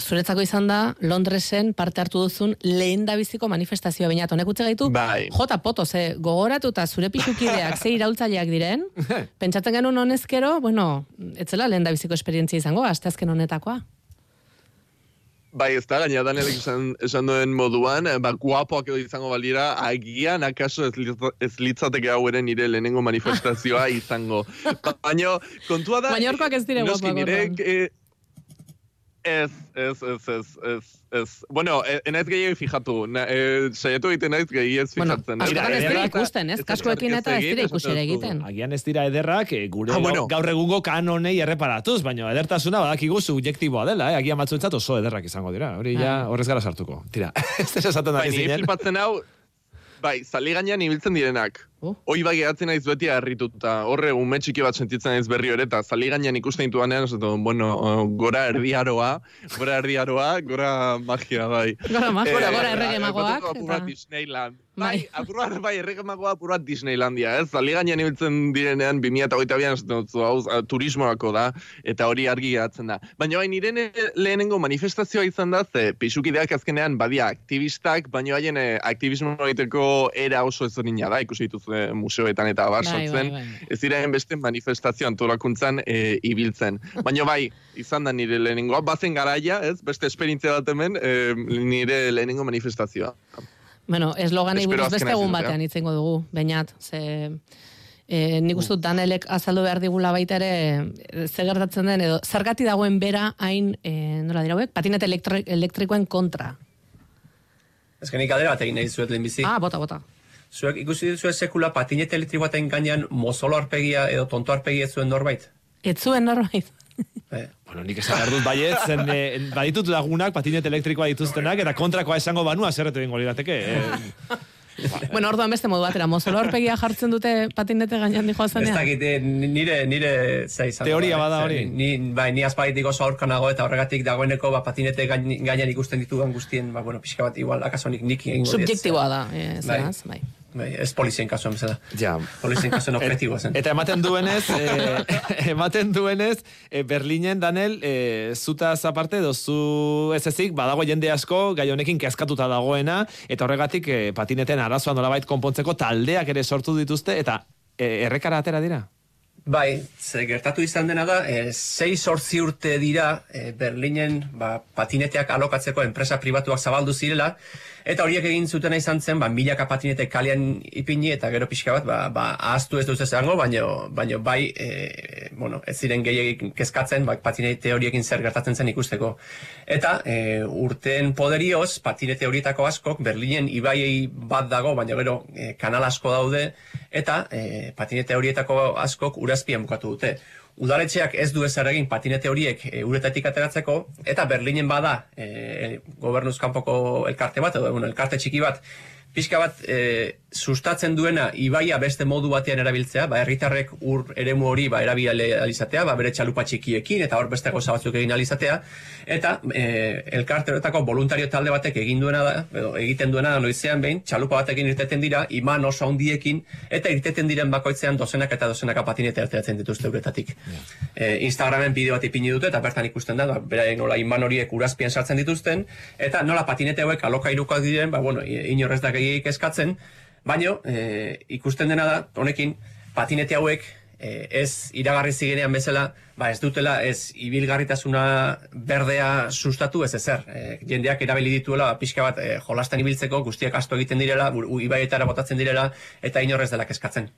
zuretzako izan da Londresen parte hartu duzun lehen da biziko manifestazioa bainat. Honek utze gaitu, Bai. jota poto, ze gogoratu eta zure pixukideak ze iraultzaileak diren, [LAUGHS] pentsatzen genuen honezkero, bueno, etzela lehen da biziko esperientzia izango, asteazken honetakoa. Bai, ez da, gaina Danielek esan, esan duen moduan, eh, ba, guapoak edo izango balira, agian akaso ez, ez litzateke hau ere nire lehenengo manifestazioa [LAUGHS] izango. Ba- Baina, kontua da... Baina horkoak ez noski, guapoak nire, orduan. eh, Ez, ez, ez, ez, ez, ez. Bueno, enaiz gehiago fijatu. Na, eh, saiatu egiten naiz gehiago ez Bueno, fijatzen. askotan ez dira ikusten, ez? ez Kaskoekin eta ez dira ikusera egiten. Agian ez dira ederrak, eh, gure Ah, bueno. gaur egungo kanonei erreparatuz, baina edertasuna badakigu subjektiboa dela, eh? agian batzuentzat oso ederrak izango dira. Hori ja, Ah. horrez gara sartuko. Tira, [LAUGHS] ez ez esaten da Bai, ni zinen. flipatzen hau, bai, zali gainean ibiltzen direnak. Oh. Hoi bai gehatzen naiz beti harrituta. Horre, ume txiki bat sentitzen naiz berri hori, eta gainean ikusten dituanean, esaten, bueno, gora erdiaroa, gora erdiaroa, gora magia, bai. Gora magia, Eh, gora errege magoak, apur bat eta- Disneyland. Bai, apur bat, bai, errege magoa apur bat Disneylandia, ez? Zali gainean ibiltzen direnean, 2008an, esaten hau, turismoako da, eta hori argi gehatzen da. Baina bai, nire ne- lehenengo manifestazioa izan da, ze pixukideak azkenean badia aktivistak, baina haien eh, aktivismo egiteko era oso ezberdina da, ikusi dituzue museoetan eta bar Bai, sortzen, bai, bai. ez diren beste manifestazio antolakuntzan e, ibiltzen. Baina bai, izan da nire lehenengoa, bazen garaia, ez, beste esperientzia bat hemen, e, nire lehenengo manifestazioa. Bueno, esloganei Espero buruz beste egun batean itzengo dugu, bainat, ze... E, nik uste Danelek azaldu behar digula baita ere e, ze gertatzen den edo zergati dagoen bera hain e, nola dira hauek patinete elektri elektrikoen kontra. Ez que nik galdera bat egin nahi zuet lehenbizi. Ah, bota, bota. Zuek ikusi duzu sekula patinete elektriko baten gainean mozolo arpegia edo tonto arpegia ez zuen norbait? Ez zuen norbait. Bueno, nik esan behar dut baiet, zen eh, baditut lagunak patinet elektrikoa dituztenak, eta kontrakoa esango banua zerretu egingo lirateke. Eh, [LAUGHS] bueno, orduan beste modu batera, mozolo horpegia jartzen dute patinete gainean dijoa Ez zanean. dakit, eh, nire, nire izango Teoria eh? bada hori. Ni, bai, ni azpaitik oso aurka nago eta horregatik dagoeneko ba, patinete gain- gainean ikusten ditudan guztien, ba, bueno, pixka bat igual, akaso nik, nik egingo. Subjektiboa da, e, Bai. zeraz, bai. Bai, ez polizien kasuan bezala. Ja. Polizien kasuan objektiboa zen. Eta ematen duenez, eh, [LAUGHS] ematen duenez, eh, Berlinen, Danel, eh, zutaz aparte, dozu ez ezik, badago jende asko, gai honekin kezkatuta dagoena, eta horregatik eh, patineten arazoa nolabait konpontzeko taldeak ere sortu dituzte, eta eh, errekara atera dira. Bai, ze gertatu izan dena da, e, sei sortzi urte dira e, Berlinen ba, patineteak alokatzeko enpresa pribatuak zabaldu zirela, eta horiek egin zutena izan zen, ba, milaka patinete kalean ipini, eta gero pixka bat, ba, ba, ahaztu ez duz esango, baino, baino bai, e, bueno, ez ziren gehiagik kezkatzen, ba, patinete horiekin zer gertatzen zen ikusteko. Eta e, urteen poderioz, patinete horietako askok, Berlinen ibaiei bat dago, baina gero e, kanal asko daude, eta e, patinete horietako askok urazpian bukatu dute. Udaletxeak ez du ezer egin patinete horiek e, uretatik ateratzeko, eta Berlinen bada e, gobernuz kanpoko elkarte bat, edo bueno, elkarte txiki bat, pixka bat e, sustatzen duena ibaia beste modu batean erabiltzea, ba, herritarrek ur eremu hori ba, erabili alizatea, ba, bere txalupa txikiekin, eta hor beste gauza batzuk egin alizatea, eta e, elkarte horretako voluntario talde batek egin duena da, edo egiten duena da noizean behin, txalupa batekin irteten dira, iman oso handiekin, eta irteten diren bakoitzean dozenaka eta dozenaka patinete ateratzen dituzte uretatik. E, Instagramen bideo bat ipini dute, eta bertan ikusten da, ba, beraien nola iman horiek urazpian sartzen dituzten, eta nola patinete hauek alokairukoak diren, ba, bueno, inorrez da gehiagik eskatzen, baino, e, ikusten dena da, honekin, patinete hauek, e, ez iragarri zigenean bezala, ba ez dutela ez ibilgarritasuna berdea sustatu ez ezer. E, jendeak erabili dituela ba, pixka bat e, jolasten ibiltzeko guztiak asto egiten direla, u- ibaietara botatzen direla eta inorrez dela eskatzen.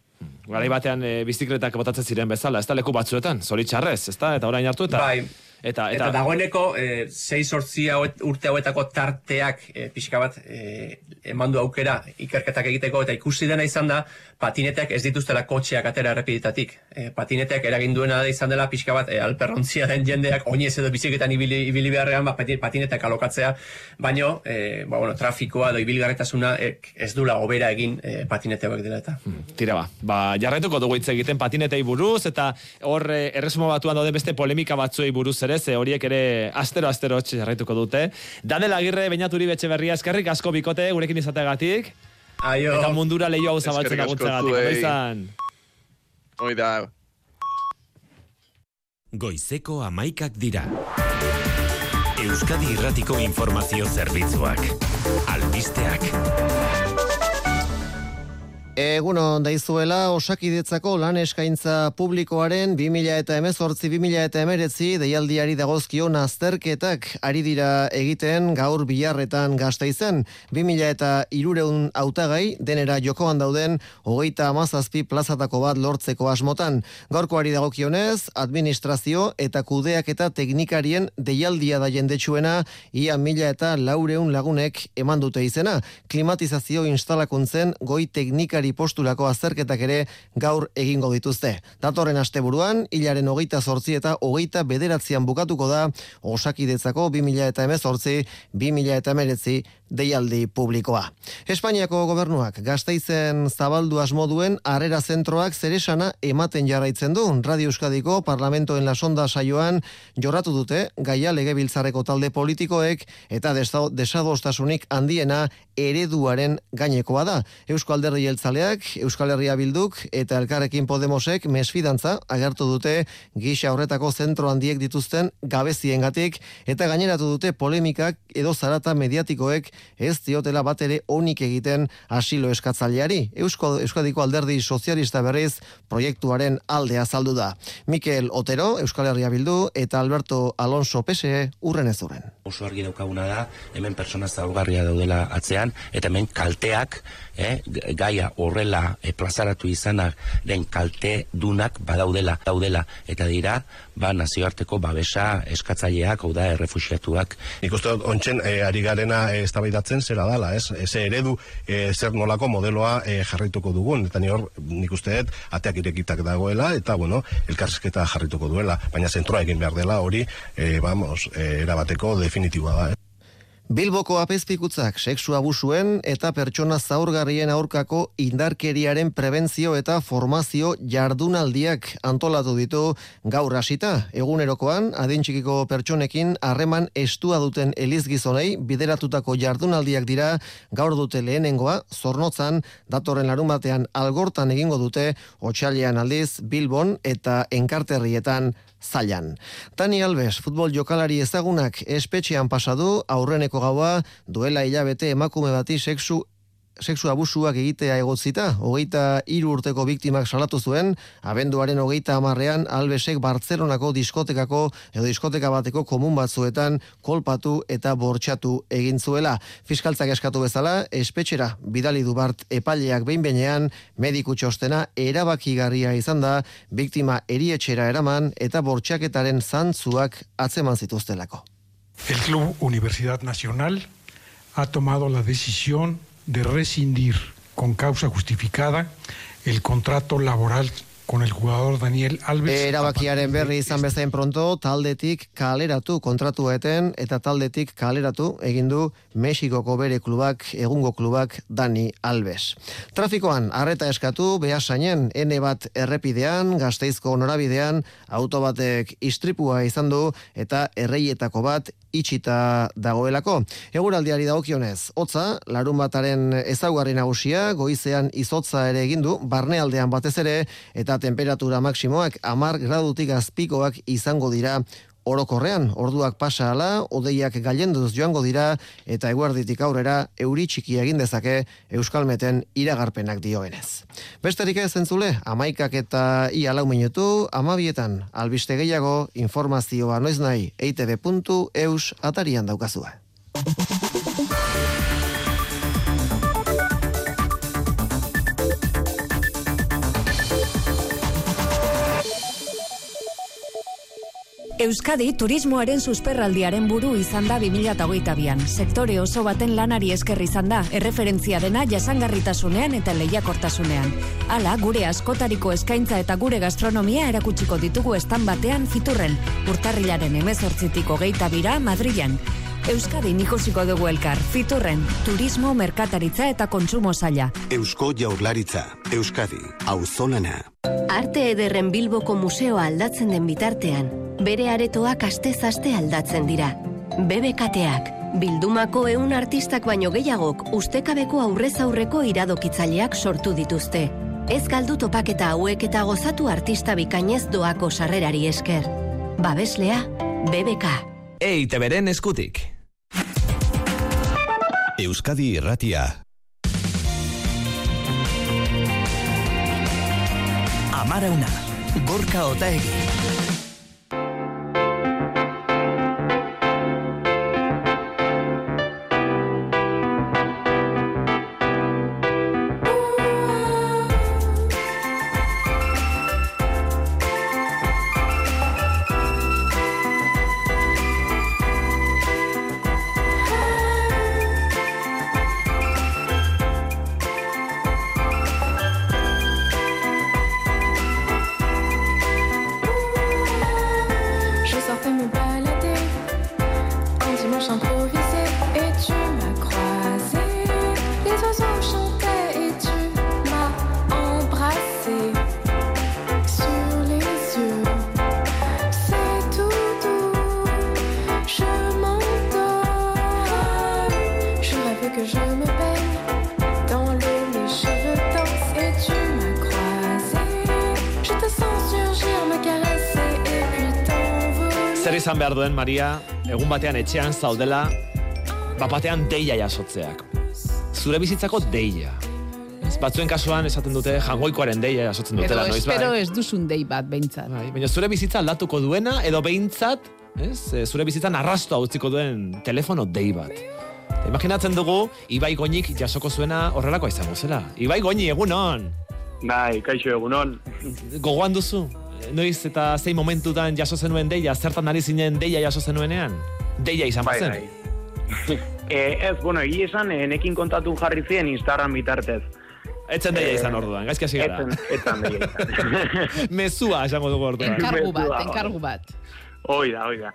Garai batean e, bizikletak botatzen ziren bezala, ez da leku batzuetan, zoritxarrez, ez da, eta orain hartu, eta... Bai. Eta, Eta, dagoeneko, e, sortzi hauet, urte hauetako tarteak e, pixka bat e, eman du aukera ikerketak egiteko eta ikusi dena izan da patineteak ez dituztela kotxeak atera errepidetatik. E, patineteak eragin duena da izan dela pixka bat e, alperrontzia den jendeak oinez edo biziketan ibili, ibili beharrean ba, pati- patineteak alokatzea, baino e, ba, bueno, trafikoa edo ibilgarretasuna e, ez dula hobera egin e, patinete hauek dela eta. Tira ba, ba, jarraituko dugu hitz egiten patinetei buruz, eta hor eh, erresuma batuan daude beste polemika batzuei buruz ere, ze horiek ere astero-astero txe jarraituko dute. Daniel Agirre, Beñaturi Betxe Berria, eskerrik asko bikote, gurekin izateagatik. Aio. Eta mundura lehio hau zabaltzen Eskerrik asko laguntzeagatik. zuei. Ondo izan. Hoi da, Goizeko amaikak dira. Euskadi Irratiko Informazio Zerbitzuak. Albisteak. Egunon daizuela osakidetzako lan eskaintza publikoaren 2000 eta emezortzi 2000 eta emeretzi deialdiari dagozkion azterketak ari dira egiten gaur bilarretan gazta izen. 2000 eta irureun autagai denera jokoan dauden hogeita amazazpi plazatako bat lortzeko asmotan. Gaurkoari dagokionez, administrazio eta kudeak eta teknikarien deialdia da jendetsuena ia mila eta laureun lagunek eman dute izena. Klimatizazio instalakuntzen goi teknikari posturako azterketak ere gaur egingo dituzte. Datorren asteburuan, hilaren hogeita zortzi eta hogeita bederatzean bukatuko da osakidetzako 2000 eta emezortzi, 2000 eta emeretzi deialdi publikoa. Espainiako gobernuak gazteizen zabaldu asmoduen arrera zentroak zeresana ematen jarraitzen du. Radio Euskadiko Parlamentoen lasonda saioan jorratu dute gaia legebiltzareko talde politikoek eta desa- desadostasunik handiena ereduaren gainekoa da. Eusko Alderdi Jeltzaleak, Euskal Herria Bilduk eta Elkarrekin Podemosek mesfidantza agertu dute gisa horretako zentro handiek dituzten gabeziengatik eta gaineratu dute polemikak edo zarata mediatikoek ez diotela bat ere onik egiten asilo eskatzaileari. Eusko Euskadiko Alderdi Sozialista berriz proiektuaren alde azaldu da. Mikel Otero, Euskal Herria Bildu eta Alberto Alonso PSE urren ez urren. oso argi daukaguna da, hemen persona zaurgarria daudela atzean, eta hemen kalteak, eh, gaia horrela eh, plazaratu izanaren kalte dunak badaudela, daudela, eta dira, ba, nazioarteko babesa eskatzaileak, hau da, errefuxiatuak. Nik uste dut, ontsen, e, ari garena e, eztabaidatzen zera dala, ez? Eze eredu, e, zer nolako modeloa e, jarraituko dugun, eta ni hor, nik uste dut, ateak irekitak dagoela, eta, bueno, elkarrizketa jarrituko duela, baina zentroa egin behar dela hori, e, vamos, e, erabateko definitiboa da, eh? Bilboko apezpikutzak sexu abusuen eta pertsona zaurgarrien aurkako indarkeriaren prebentzio eta formazio jardunaldiak antolatu ditu gaur hasita. Egunerokoan, adintxikiko pertsonekin harreman estua duten elizgizonei bideratutako jardunaldiak dira gaur dute lehenengoa, zornotzan, datorren larun batean algortan egingo dute, otxalian aldiz, Bilbon eta enkarterrietan zailan. Tani Alves, futbol jokalari ezagunak espetxean pasadu, aurreneko gaua, duela hilabete emakume bati sexu sexu abusuak egitea egotzita, hogeita hiru urteko biktimak salatu zuen, abenduaren hogeita amarrean Albesek Bartzelonako diskotekako edo diskoteka bateko komun batzuetan kolpatu eta bortxatu egin zuela. Fiskaltzak eskatu bezala, espetxera bidali du bart epaileak behin behinean, mediku txostena erabakigarria izan da, biktima erietxera eraman eta bortxaketaren zantzuak atzeman zituztelako. El Club Universidad Nacional ha tomado la decisión de rescindir con causa justificada el contrato laboral con el jugador Daniel Alves. Erabakiaren berri izan bezain pronto, taldetik kaleratu kontratua eten eta taldetik kaleratu egin du Mexikoko bere klubak, egungo klubak Dani Alves. Trafikoan, arreta eskatu, behasainen, ene bat errepidean, gazteizko norabidean, auto batek istripua izan du eta erreietako bat itxita dagoelako. Eguraldiari dagokionez, hotza, larun bataren ezaugarri nagusia, goizean izotza ere egin du, barnealdean batez ere, eta temperatura maksimoak amar gradutik azpikoak izango dira orokorrean, orduak pasa ala, odeiak gailenduz joango dira, eta eguerditik aurrera euri txiki egin dezake Euskalmeten iragarpenak dioenez. Besterik ez entzule, amaikak eta ia lau minutu, amabietan, albiste gehiago, informazioa noiz nahi, eitb.eus atarian daukazua. Euskadi turismoaren susperraldiaren buru izan da 2022an. Sektore oso baten lanari esker izan da, erreferentzia dena jasangarritasunean eta lehiakortasunean. Hala, gure askotariko eskaintza eta gure gastronomia erakutsiko ditugu estan batean fiturren, urtarrilaren emezortzitiko geita bira Madrilan. Euskadi ikusiko dugu elkar, fiturren, turismo, merkataritza eta kontsumo zaila. Eusko Jaurlaritza, Euskadi, auzolana. Arte ederren Bilboko museoa aldatzen den bitartean, bere aretoak aste aldatzen dira. BBKteak, bildumako eun artistak baino gehiagok ustekabeko aurrez aurreko iradokitzaileak sortu dituzte. Ez galdu topaketa hauek eta gozatu artista bikainez doako sarrerari esker. Babeslea, BBK. EITBren eskutik. Euskadi Irratia. Amarauna, Gorka Otaegi. Duen, Maria, egun batean etxean zaudela, bapatean deia jasotzeak. Zure bizitzako deia. Ez, Batzuen kasuan esaten dute jangoikoaren deia jasotzen Edo dutela, noiz espero bai? ez duzun dei bat, behintzat. Bai, baina zure bizitza aldatuko duena, edo behintzat, ez, e, zure bizitzan arrastoa utziko duen telefono dei bat. Imaginatzen dugu, Ibai Goñik jasoko zuena horrelakoa izango zela. Ibai Goñi, egunon! Bai, kaixo egunon. Gogoan duzu? Noiz eta zein momentutan jaso zenuen deia, zertan ari zinen deia jaso zenuenean? Deia izan Bai, bazen? bai. [LAUGHS] Eh, ez, bueno, egi esan, eh, nekin kontatu jarri ziren Instagram bitartez. Etzen deia Eh, izan orduan, gaizki hasi gara. Etzen, etzen deia izan. [LAUGHS] Mezua esango dugu orduan. Enkargu bat, enkargu bat. Hoi da, hoi da.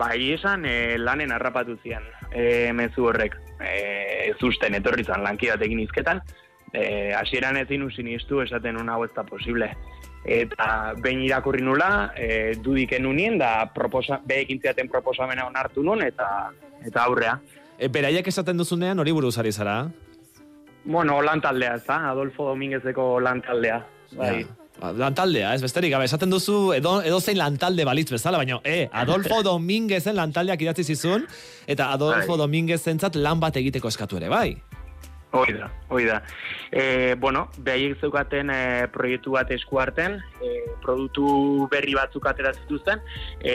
Ba, egi esan, eh, lanen harrapatu zian, eh, mezu horrek. Eh, ez usten, etorri zan lankidatekin izketan. Eh, hasieran ezin usin iztu esaten una hau ez da posible. Eta behin irakurri nula, eh, dudik enunien, da proposa, behekin ziaten proposamena onartu nun, eta, eta aurrea. E, beraiek esaten duzunean hori buruz ari zara? Bueno, lantaldea, ez da? Adolfo Dominguezeko lantaldea. Bai. Ba, Lantaldea, ez besterik, gabe, esaten duzu edo, edo zein lantalde balitz bezala, baina, e, Adolfo [LAUGHS] Dominguezen lantaldeak idatzi zizun, eta Adolfo Bai. Dominguezentzat lan bat egiteko eskatu ere, bai? Hoi da, hoi da. E, bueno, behaiek zeukaten e, proiektu bat eskuarten, e, produktu berri batzuk atera zituzten,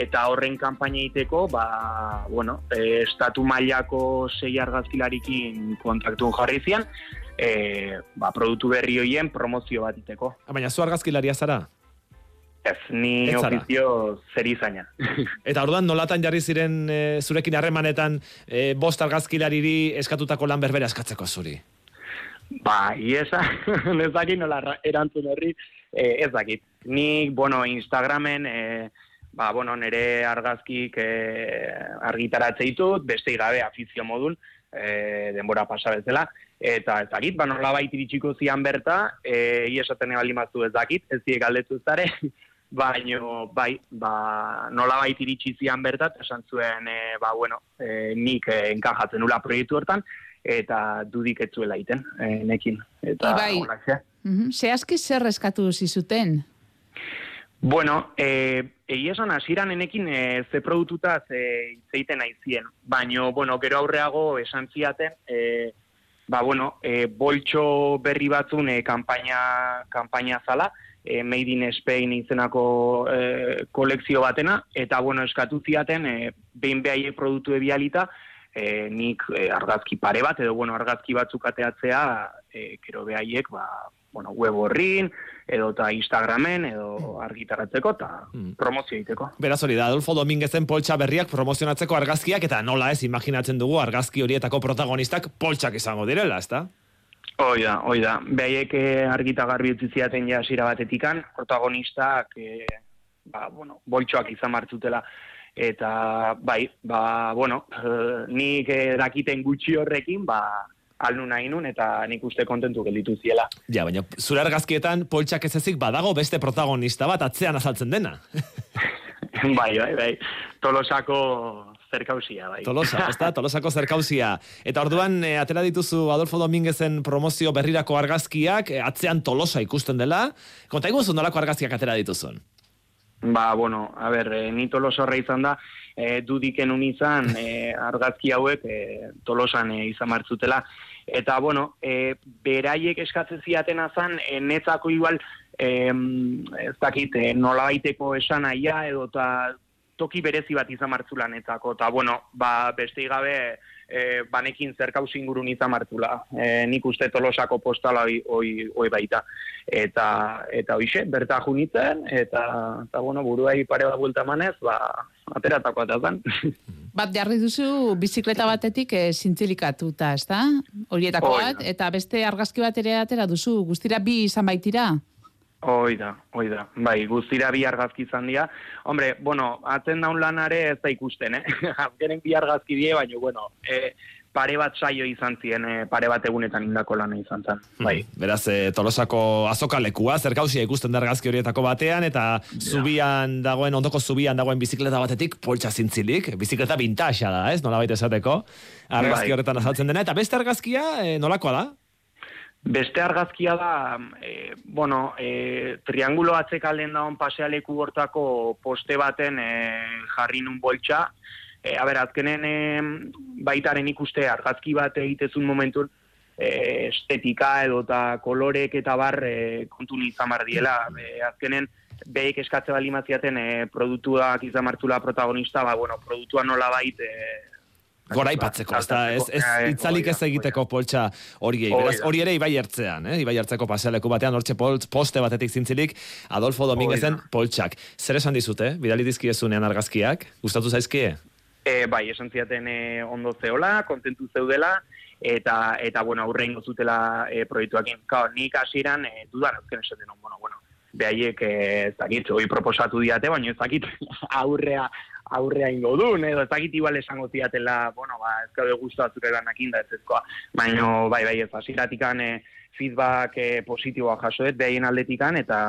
eta horren kanpaina egiteko, ba, bueno, e, estatu mailako sei argazkilarikin kontaktun jarri zian, e, ba, produktu berri hoien promozio bat iteko. Baina zu argazkilaria zara? Ez, ni ofizio zer izaina. [LAUGHS] Eta orduan nolatan jarri ziren e, zurekin harremanetan e, bost argazkilariri eskatutako lan berbera eskatzeko zuri? Ba, iesa, [LAUGHS] ez dakit nola ra- erantzun horri, eh, ez dakit. Nik, bueno, Instagramen, eh, ba, bueno, nire argazkik eh, argitaratze ditut, beste gabe afizio modun, eh, denbora pasa bezala, eta ez dakit, ba, nola baita iritsiko zian berta, eh, iesaten baldin bazu ez dakit, ez diek aldetu zare, [LAUGHS] baino, bai, ba, nola baita iritsi zian berta, esan zuen, eh, ba, bueno, eh, nik eh, enkajatzen nula proiektu hortan, eta dudik ez zuela iten, eh, nekin. Eta Ibai. holaxe. Mhm. Zehazki zer eskatu zizuten? Bueno, eh, egia esan hasieran enekin eh, ze produktuta ze hitz egiten aizien. Baino, bueno, gero aurreago esan ziaten, eh, ba, bueno, eh, boltxo berri batzun eh, kanpaina, kanpaina zala, eh, Made in Spain izenako eh, kolekzio batena, eta, bueno, eskatu ziaten, eh, behin behaiek produktu ebialita, eh, nik eh, argazki pare bat, edo, bueno, argazki batzuk ateatzea, eh, gero behaiek, ba, bueno, web horrin, edo eta Instagramen, edo argitaratzeko, eta promozio egiteko. Beraz hori da, Adolfo Dominguezen poltsa berriak promozionatzeko argazkiak, eta nola ez imaginatzen dugu argazki horietako protagonistak poltsak izango direla, ezta? Hoi da, hoi da. Behaiek eh, argita garbi utzi ziaten ja hasiera batetikan, protagonistak, eh, ba, bueno, boltxoak izan martzutela. Eta, bai, ba, bueno, eh, [LAUGHS] nik eh, dakiten gutxi horrekin, ba, alnu nahi nun, eta nik uste kontentu gelditu ziela. Ja, baina zure argazkietan poltsak ez ezik badago beste protagonista bat atzean azaltzen dena. [LAUGHS] bai, bai, bai. Tolosako zerkausia, bai. Tolosa, ez da? [LAUGHS] Tolosako zerkauzia. Eta orduan, e, atera dituzu Adolfo Dominguezen promozio berrirako argazkiak, e, atzean Tolosa ikusten dela. Konta iguzu nolako argazkiak atera dituzun? Ba, bueno, a ber, e, ni tolosorra izan da, e, dudiken un izan, e, argazki hauek e, tolosan e, izan martzutela. Eta, bueno, e, beraiek eskatzen ziaten azan, e, netzako igual, e, ez dakit, e, nola baiteko esan aia, edo ta toki berezi bat izan martzula netzako. Eta, bueno, ba, beste gabe, e, banekin zerkauz ingurun izan martzula. E, nik uste tolosako postala hoi, hoi, hoi baita. Eta, eta hoixe, berta junitzen, eta, eta bueno, buruai pare bat buelta emanez, ba, ateratako eta zan. [LAUGHS] Bat jarri duzu bizikleta batetik e, zintzilikatuta, ez da? Horietako bat, eta beste argazki bat ere atera duzu, guztira bi izan baitira. Hoi da, hoi da. Bai, guztira bi argazki izan dira. Hombre, bueno, atzen daun lanare ez da ikusten, eh? [LAUGHS] Azkenen bi argazki die, baina, bueno, eh, pare bat saio izan zien, eh, pare bat egunetan indako lana izan zen. Bai. Beraz, e, Tolosako azokalekua, zerkausia ikusten da argazki horietako batean, eta zubian dagoen, ondoko zubian dagoen bizikleta batetik, poltsa zintzilik, bizikleta vintage da, ez? Nola baita esateko, argazki Bai. horretan azaltzen dena, eta beste argazkia, e, nolakoa da? Beste argazkia da, e, bueno, e, triangulo atzekalden daun pasealeku hortako poste baten e, jarri nun boltsa. E, a ber, azkenen e, baitaren ikuste argazki bat egitezun momentun, e, estetika edo eta kolorek eta bar e, kontun izan bar diela. E, azkenen, beik eskatze bali maziaten e, produktuak izan martula protagonista, ba, bueno, produktua nola bait, e, Goraipatzeko, ez da, ez, ez Eh, itzalik ez egiteko poltsa. Hoi Beraz, hori ere ibai ertzean, eh? ibai ertzeko pasealeku batean, hortxe poltz, poste batetik zintzilik, Adolfo Dominguezen poltsak. Zer esan dizute, bidali dizkiezunean argazkiak? Gustatu zaizkie? E, bai, esan ziaten e, ondo zeola, kontentu zeudela, eta, eta bueno, aurrengo zutela e, proiektuakin. Kao, nik hasieran e, dudan eusken esaten, bueno, bueno, behaiek e, ez dakit, hoi proposatu diate, baina ez dakit [LAUGHS] aurrea, aurrea ingo duen, edo ez dakit igual esango ziatela, bueno, ba, ez gaude guztu batzuk eranekin da ez ezkoa. Baina, bai, bai, ez hasieratikan e, feedback e, positiboa jasoet, behaien aldetikan, eta,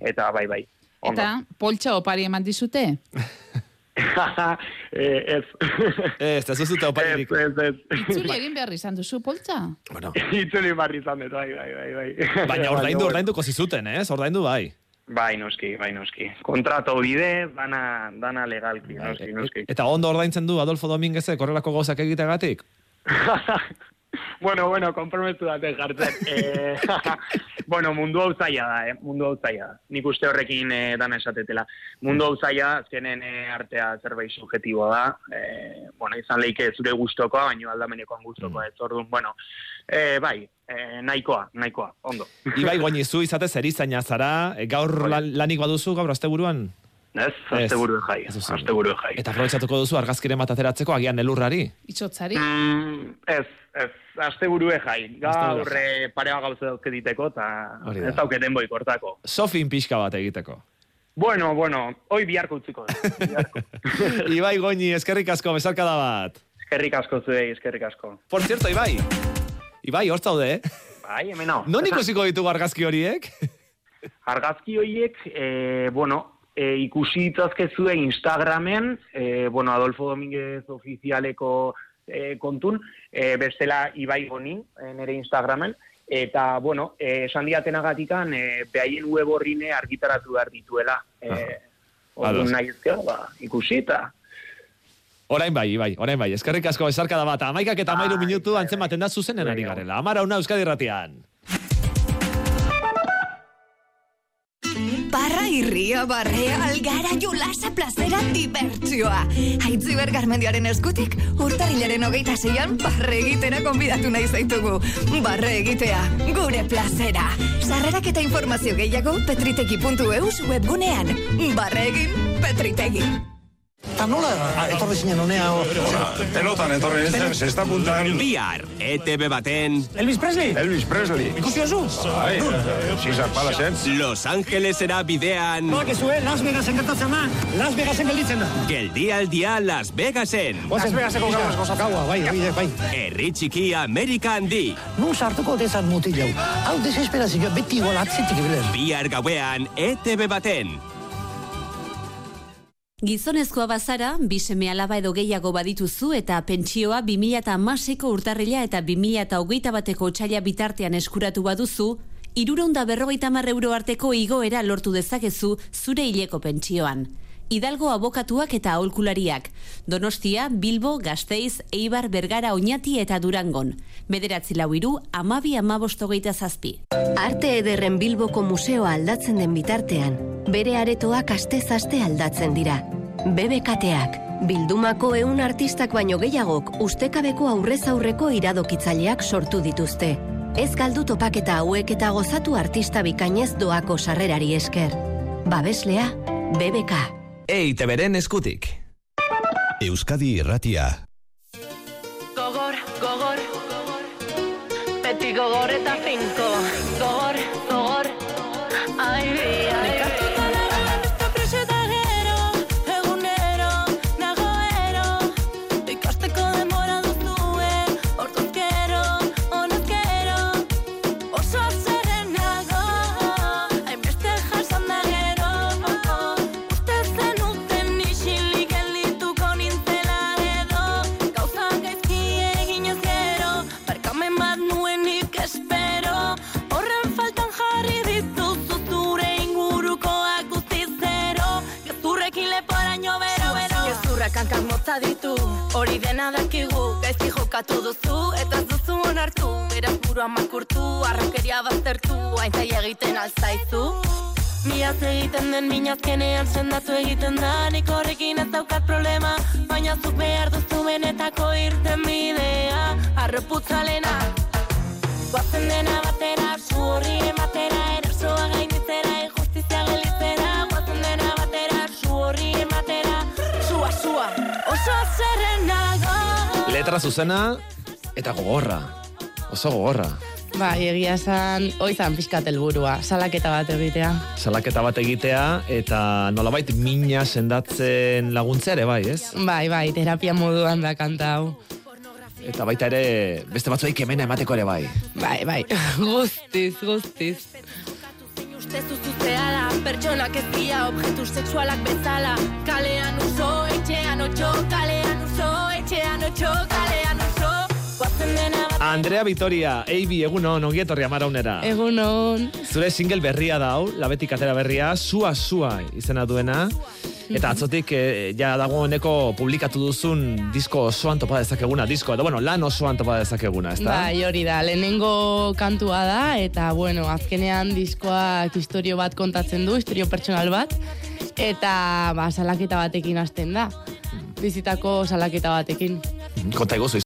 eta bai, bai. Ondo. Eta poltsa opari eman dizute. [LAUGHS] [LAUGHS] Eh, ez. Ez, ez zuzute oparirik. Ez, ez, ez. Itzuli egin behar izan duzu poltsa. Bueno. Itzuli barri izan dut, bai, bai, bai, bai. Baina ordaindu, ordainduko zizuten, ez? Ordaindu bai. Bai, noski, bai, noski. Kontrato bide, dana, dana legalki, noski, noski. Eta ondo ordaintzen du Adolfo Dominguezek horrelako gauzak egitegatik? [LAUGHS] bueno, bueno, konprometu date jartzen. [LAUGHS] Eh, [LAUGHS] bueno, mundu hau zaila da, eh? Mundu hau zaila da. Nik uste horrekin eh, dana esatetela. Mundu hau zaila, azkenen eh, artea zerbait subjetiboa da. Eh, bueno, izan leike zure gustokoa, baina aldamenekoan gustokoa. Ez orduan, bueno, eh, bai, eh, nahikoa, nahikoa, ondo. Ibai [LAUGHS] goinizu izate zerizaina zara, e, gaur lan, lanik baduzu, gaur asteburuan? Ez, asteburu jai, asteburu jai. Eta aprobetxatuko duzu argazkiren bat ateratzeko agian elurrari? Itxotzari? Mm, ez, ez, asteburue jai. Gaur eh, parea gauza dauzke diteko, eta da. ez dauketen boi kortako. Sofin pixka bat egiteko. Bueno, bueno, hoi biharko utziko. dut. [LAUGHS] Ibai goini, eskerrik asko, besarkada bat. eskerrik asko zuei, eskerrik asko. Por cierto, Ibai. Ibai, hor zaude, eh? Bai, hemen hau. Non ikusiko ditugu argazki horiek? Argazki horiek, eh, bueno, eh, ikusi ditzazkezue Instagramen, eh, bueno, Adolfo Dominguez ofizialeko eh, kontun, eh, bestela Ibai Goni, eh, nere Instagramen, eta, bueno, eh, esan diatenagatikan, eh, behaien web horrine argitaratu behar dituela. Eh, Orduan nahi ezkero, ba, ikusi eta Orain bai, Ibai, orain bai. Eskerrik asko besarkada bat. Amaikak eta amairu minutu antzematen da zuzenen ari garela. Amara una Euskadi ratian. Irria, barrea, algara, jolasa, plazera, dibertsioa. Haitzi bergarmendioaren eskutik, urtarrilaren hogeita zeian, barre egitera konbidatu nahi zaitugu. Barre egitea, gure plazera. Sarrerak eta informazio gehiago, petriteki.eus webgunean. Barre egin, petritegi. Eta nola etorri zinen honea? Pelotan etorri nintzen, sexta puntan. Bihar, ETV baten... Elvis Presley? Elvis Presley. Ikusi oso? Bai, Caesar Palace. Los Angelesera bidean... Bakizue, Las Vegasen gertatzen da, Las Vegasen gelditzen da. Geldialdia Las Vegasen. Las Vegaseko gauz gozakaua, bai, bai, bai. Herri txiki Amerika handi. Nun sartuko dezan mutil hau. Hau desesperazioa beti gola atzitik ibilen. Bihar gauean, ETV baten. Gizonezkoa bazara, bi seme alaba edo gehiago badituzu eta pentsioa 2006ko urtarrila eta 2008 bateko otxaila bitartean eskuratu baduzu, Irureunda berrogeita mar euro arteko igoera lortu dezakezu zure hileko pentsioan. Hidalgo abokatuak eta aholkulariak. Donostia, Bilbo, Gasteiz, Eibar, Bergara, Oñati eta Durangon. Bederatzi lau iru, amabi amabostogeita zazpi. Arte ederren Bilboko museoa aldatzen den bitartean, bere aretoak aste-zaste aldatzen dira. BBKteak, bildumako ehun artistak baino gehiagok ustekabeko aurrez aurreko iradokitzaileak sortu dituzte. Ez galdu topaketa hauek eta gozatu artista bikainez doako sarrerari esker. Babeslea, BBK. EITB beren eskutik. Euskadi irratia. Gogor, gogor, beti gogor eta finko. Gogor, gogor, Jokatu duzu eta ez duzu onartu. Beraz burua makurtu, arrokeria baztertu Aintzai egiten alzaizu Miaz egiten den minazkenean sendatu egiten da. Nik horrekin ez daukat problema Baina zuk behar duzu benetako irten bidea Arroputzalena Guazen dena batera, su horri ematera Erasoa gainditzera, injustizia gelitzera Guazen dena batera, su horri ematera Sua, sua, oso zerrenago Letra zuzena eta gogorra. Oso gogorra. Bai, egia esan, oizan pixkat helburua, salaketa bat egitea. Salaketa bat egitea eta nolabait mina sendatzen laguntzea ere bai, ez? Bai, bai, terapia moduan da kanta hau. Eta baita ere beste batzuei kemena emateko ere bai. Bai, bai, [LAUGHS] guztiz, guztiz. Ustez duzuzea da, pertsonak ez dira objektu sexualak bezala Kalean uso, etxean otxo, kalean etxean otxo, kalean uso Guazen dena bat Andrea Vitoria, Eibi, egunon, ongi etorri amaraunera. Egunon. Zure single berria da hau, labetik atera berria, sua sua izena duena. Eta atzotik eh, ja dagoeneko publikatu duzun disko osoan topa dezakeguna, disko, edo bueno, lan osoan topa dezakeguna, ezta? Bai, hori da, lehenengo kantua da, eta bueno, azkenean diskoak historio bat kontatzen du, historio pertsonal bat, eta ba, salaketa batekin hasten da. Bizitako salaketa batekin. Konta iguzu,